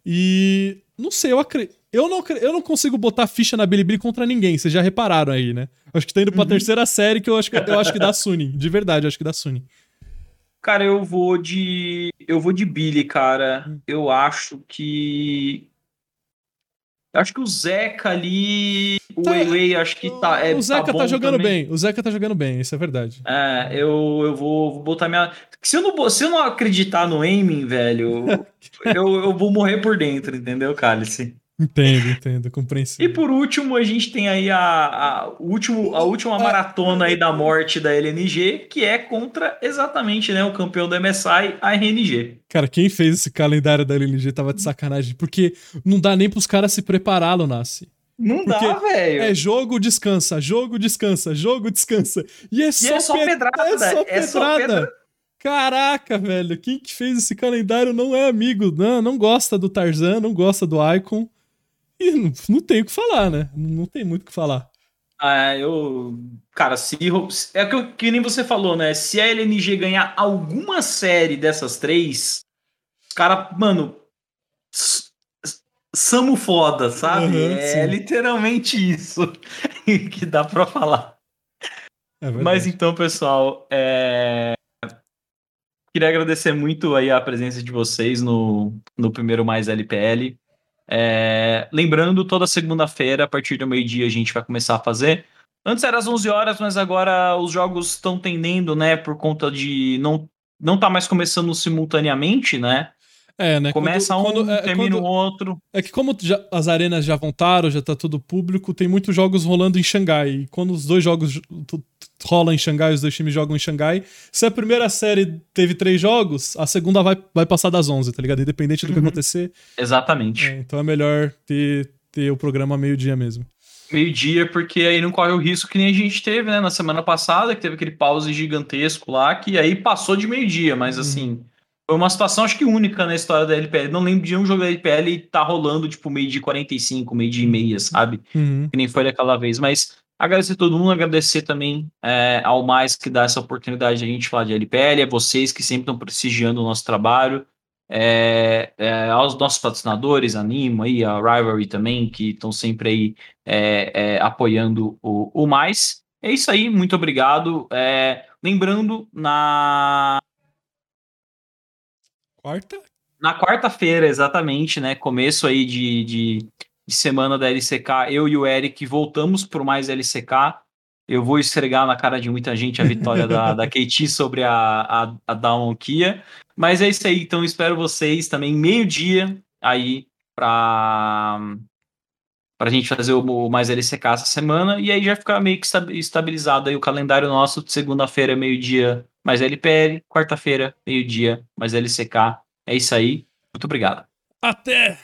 E. Não sei, eu acredito. Eu não, eu não consigo botar ficha na Bilibili contra ninguém, vocês já repararam aí, né? Acho que tá indo pra uhum. terceira série que eu acho que, eu acho que dá Sunny. De verdade, eu acho que dá Sunny. Cara, eu vou de. Eu vou de Billy, cara. Hum. Eu acho que. acho que o Zeca ali. O tá, Weiwei, acho que tá. É, o Zeca tá, tá jogando também. bem. O Zeca tá jogando bem, isso é verdade. É, eu, eu vou, vou botar minha. Se eu, não, se eu não acreditar no aiming, velho, [laughs] eu, eu vou morrer por dentro, entendeu, Cálice? Entendo, entendo, compreensível. E por último, a gente tem aí a, a, último, a última maratona aí da morte da LNG, que é contra exatamente né, o campeão do MSI, a RNG. Cara, quem fez esse calendário da LNG tava de sacanagem, porque não dá nem pros caras se preparar, Lunassi. Não porque dá, velho. É jogo, descansa, jogo, descansa, jogo, descansa. E é, e só, é só pedrada. É só pedrada. É só pedrada. Caraca, velho, quem que fez esse calendário não é amigo, não, não gosta do Tarzan, não gosta do Icon. E não, não tem o que falar, né? Não tem muito o que falar. Ah, eu. Cara, se. É que, que nem você falou, né? Se a LNG ganhar alguma série dessas três, os caras, mano. Samo foda, sabe? Uhum, é sim. literalmente isso [laughs] que dá pra falar. É Mas então, pessoal, é... queria agradecer muito aí a presença de vocês no, no primeiro Mais LPL. É, lembrando, toda segunda-feira, a partir do meio-dia, a gente vai começar a fazer. Antes era às 11 horas, mas agora os jogos estão tendendo, né, por conta de não não tá mais começando simultaneamente, né? É, né? Começa quando, um, quando, é, termina o outro. É que como já, as arenas já voltaram, já tá tudo público, tem muitos jogos rolando em Xangai. E quando os dois jogos rolam em Xangai, os dois times jogam em Xangai, se a primeira série teve três jogos, a segunda vai, vai passar das 11, tá ligado? Independente do que uhum. acontecer. Exatamente. É, então é melhor ter, ter o programa meio-dia mesmo. Meio-dia, porque aí não corre o risco que nem a gente teve, né, na semana passada, que teve aquele pause gigantesco lá, que aí passou de meio-dia, mas uhum. assim foi uma situação, acho que única na história da LPL. Não lembro de um jogo da LPL tá rolando, tipo, meio de 45, meio de meia, sabe? Uhum. Que nem foi daquela vez. Mas agradecer todo mundo, agradecer também é, ao mais que dá essa oportunidade de a gente falar de LPL, é vocês que sempre estão prestigiando o nosso trabalho, é, é, aos nossos patrocinadores, Animo aí, a Rivalry também, que estão sempre aí é, é, apoiando o, o mais. É isso aí, muito obrigado. É, lembrando, na Quarta? Na quarta-feira, exatamente, né? Começo aí de, de, de, semana da LCK, eu e o Eric voltamos por mais LCK. Eu vou esfregar na cara de muita gente a vitória da, [laughs] da KT sobre a, a, a Down Kia. Mas é isso aí, então espero vocês também meio-dia aí para para a gente fazer o, mais LCK essa semana e aí já ficar meio que estabilizado aí o calendário nosso de segunda-feira meio-dia mais LPL, quarta-feira, meio-dia, mais LCK. É isso aí. Muito obrigado. Até!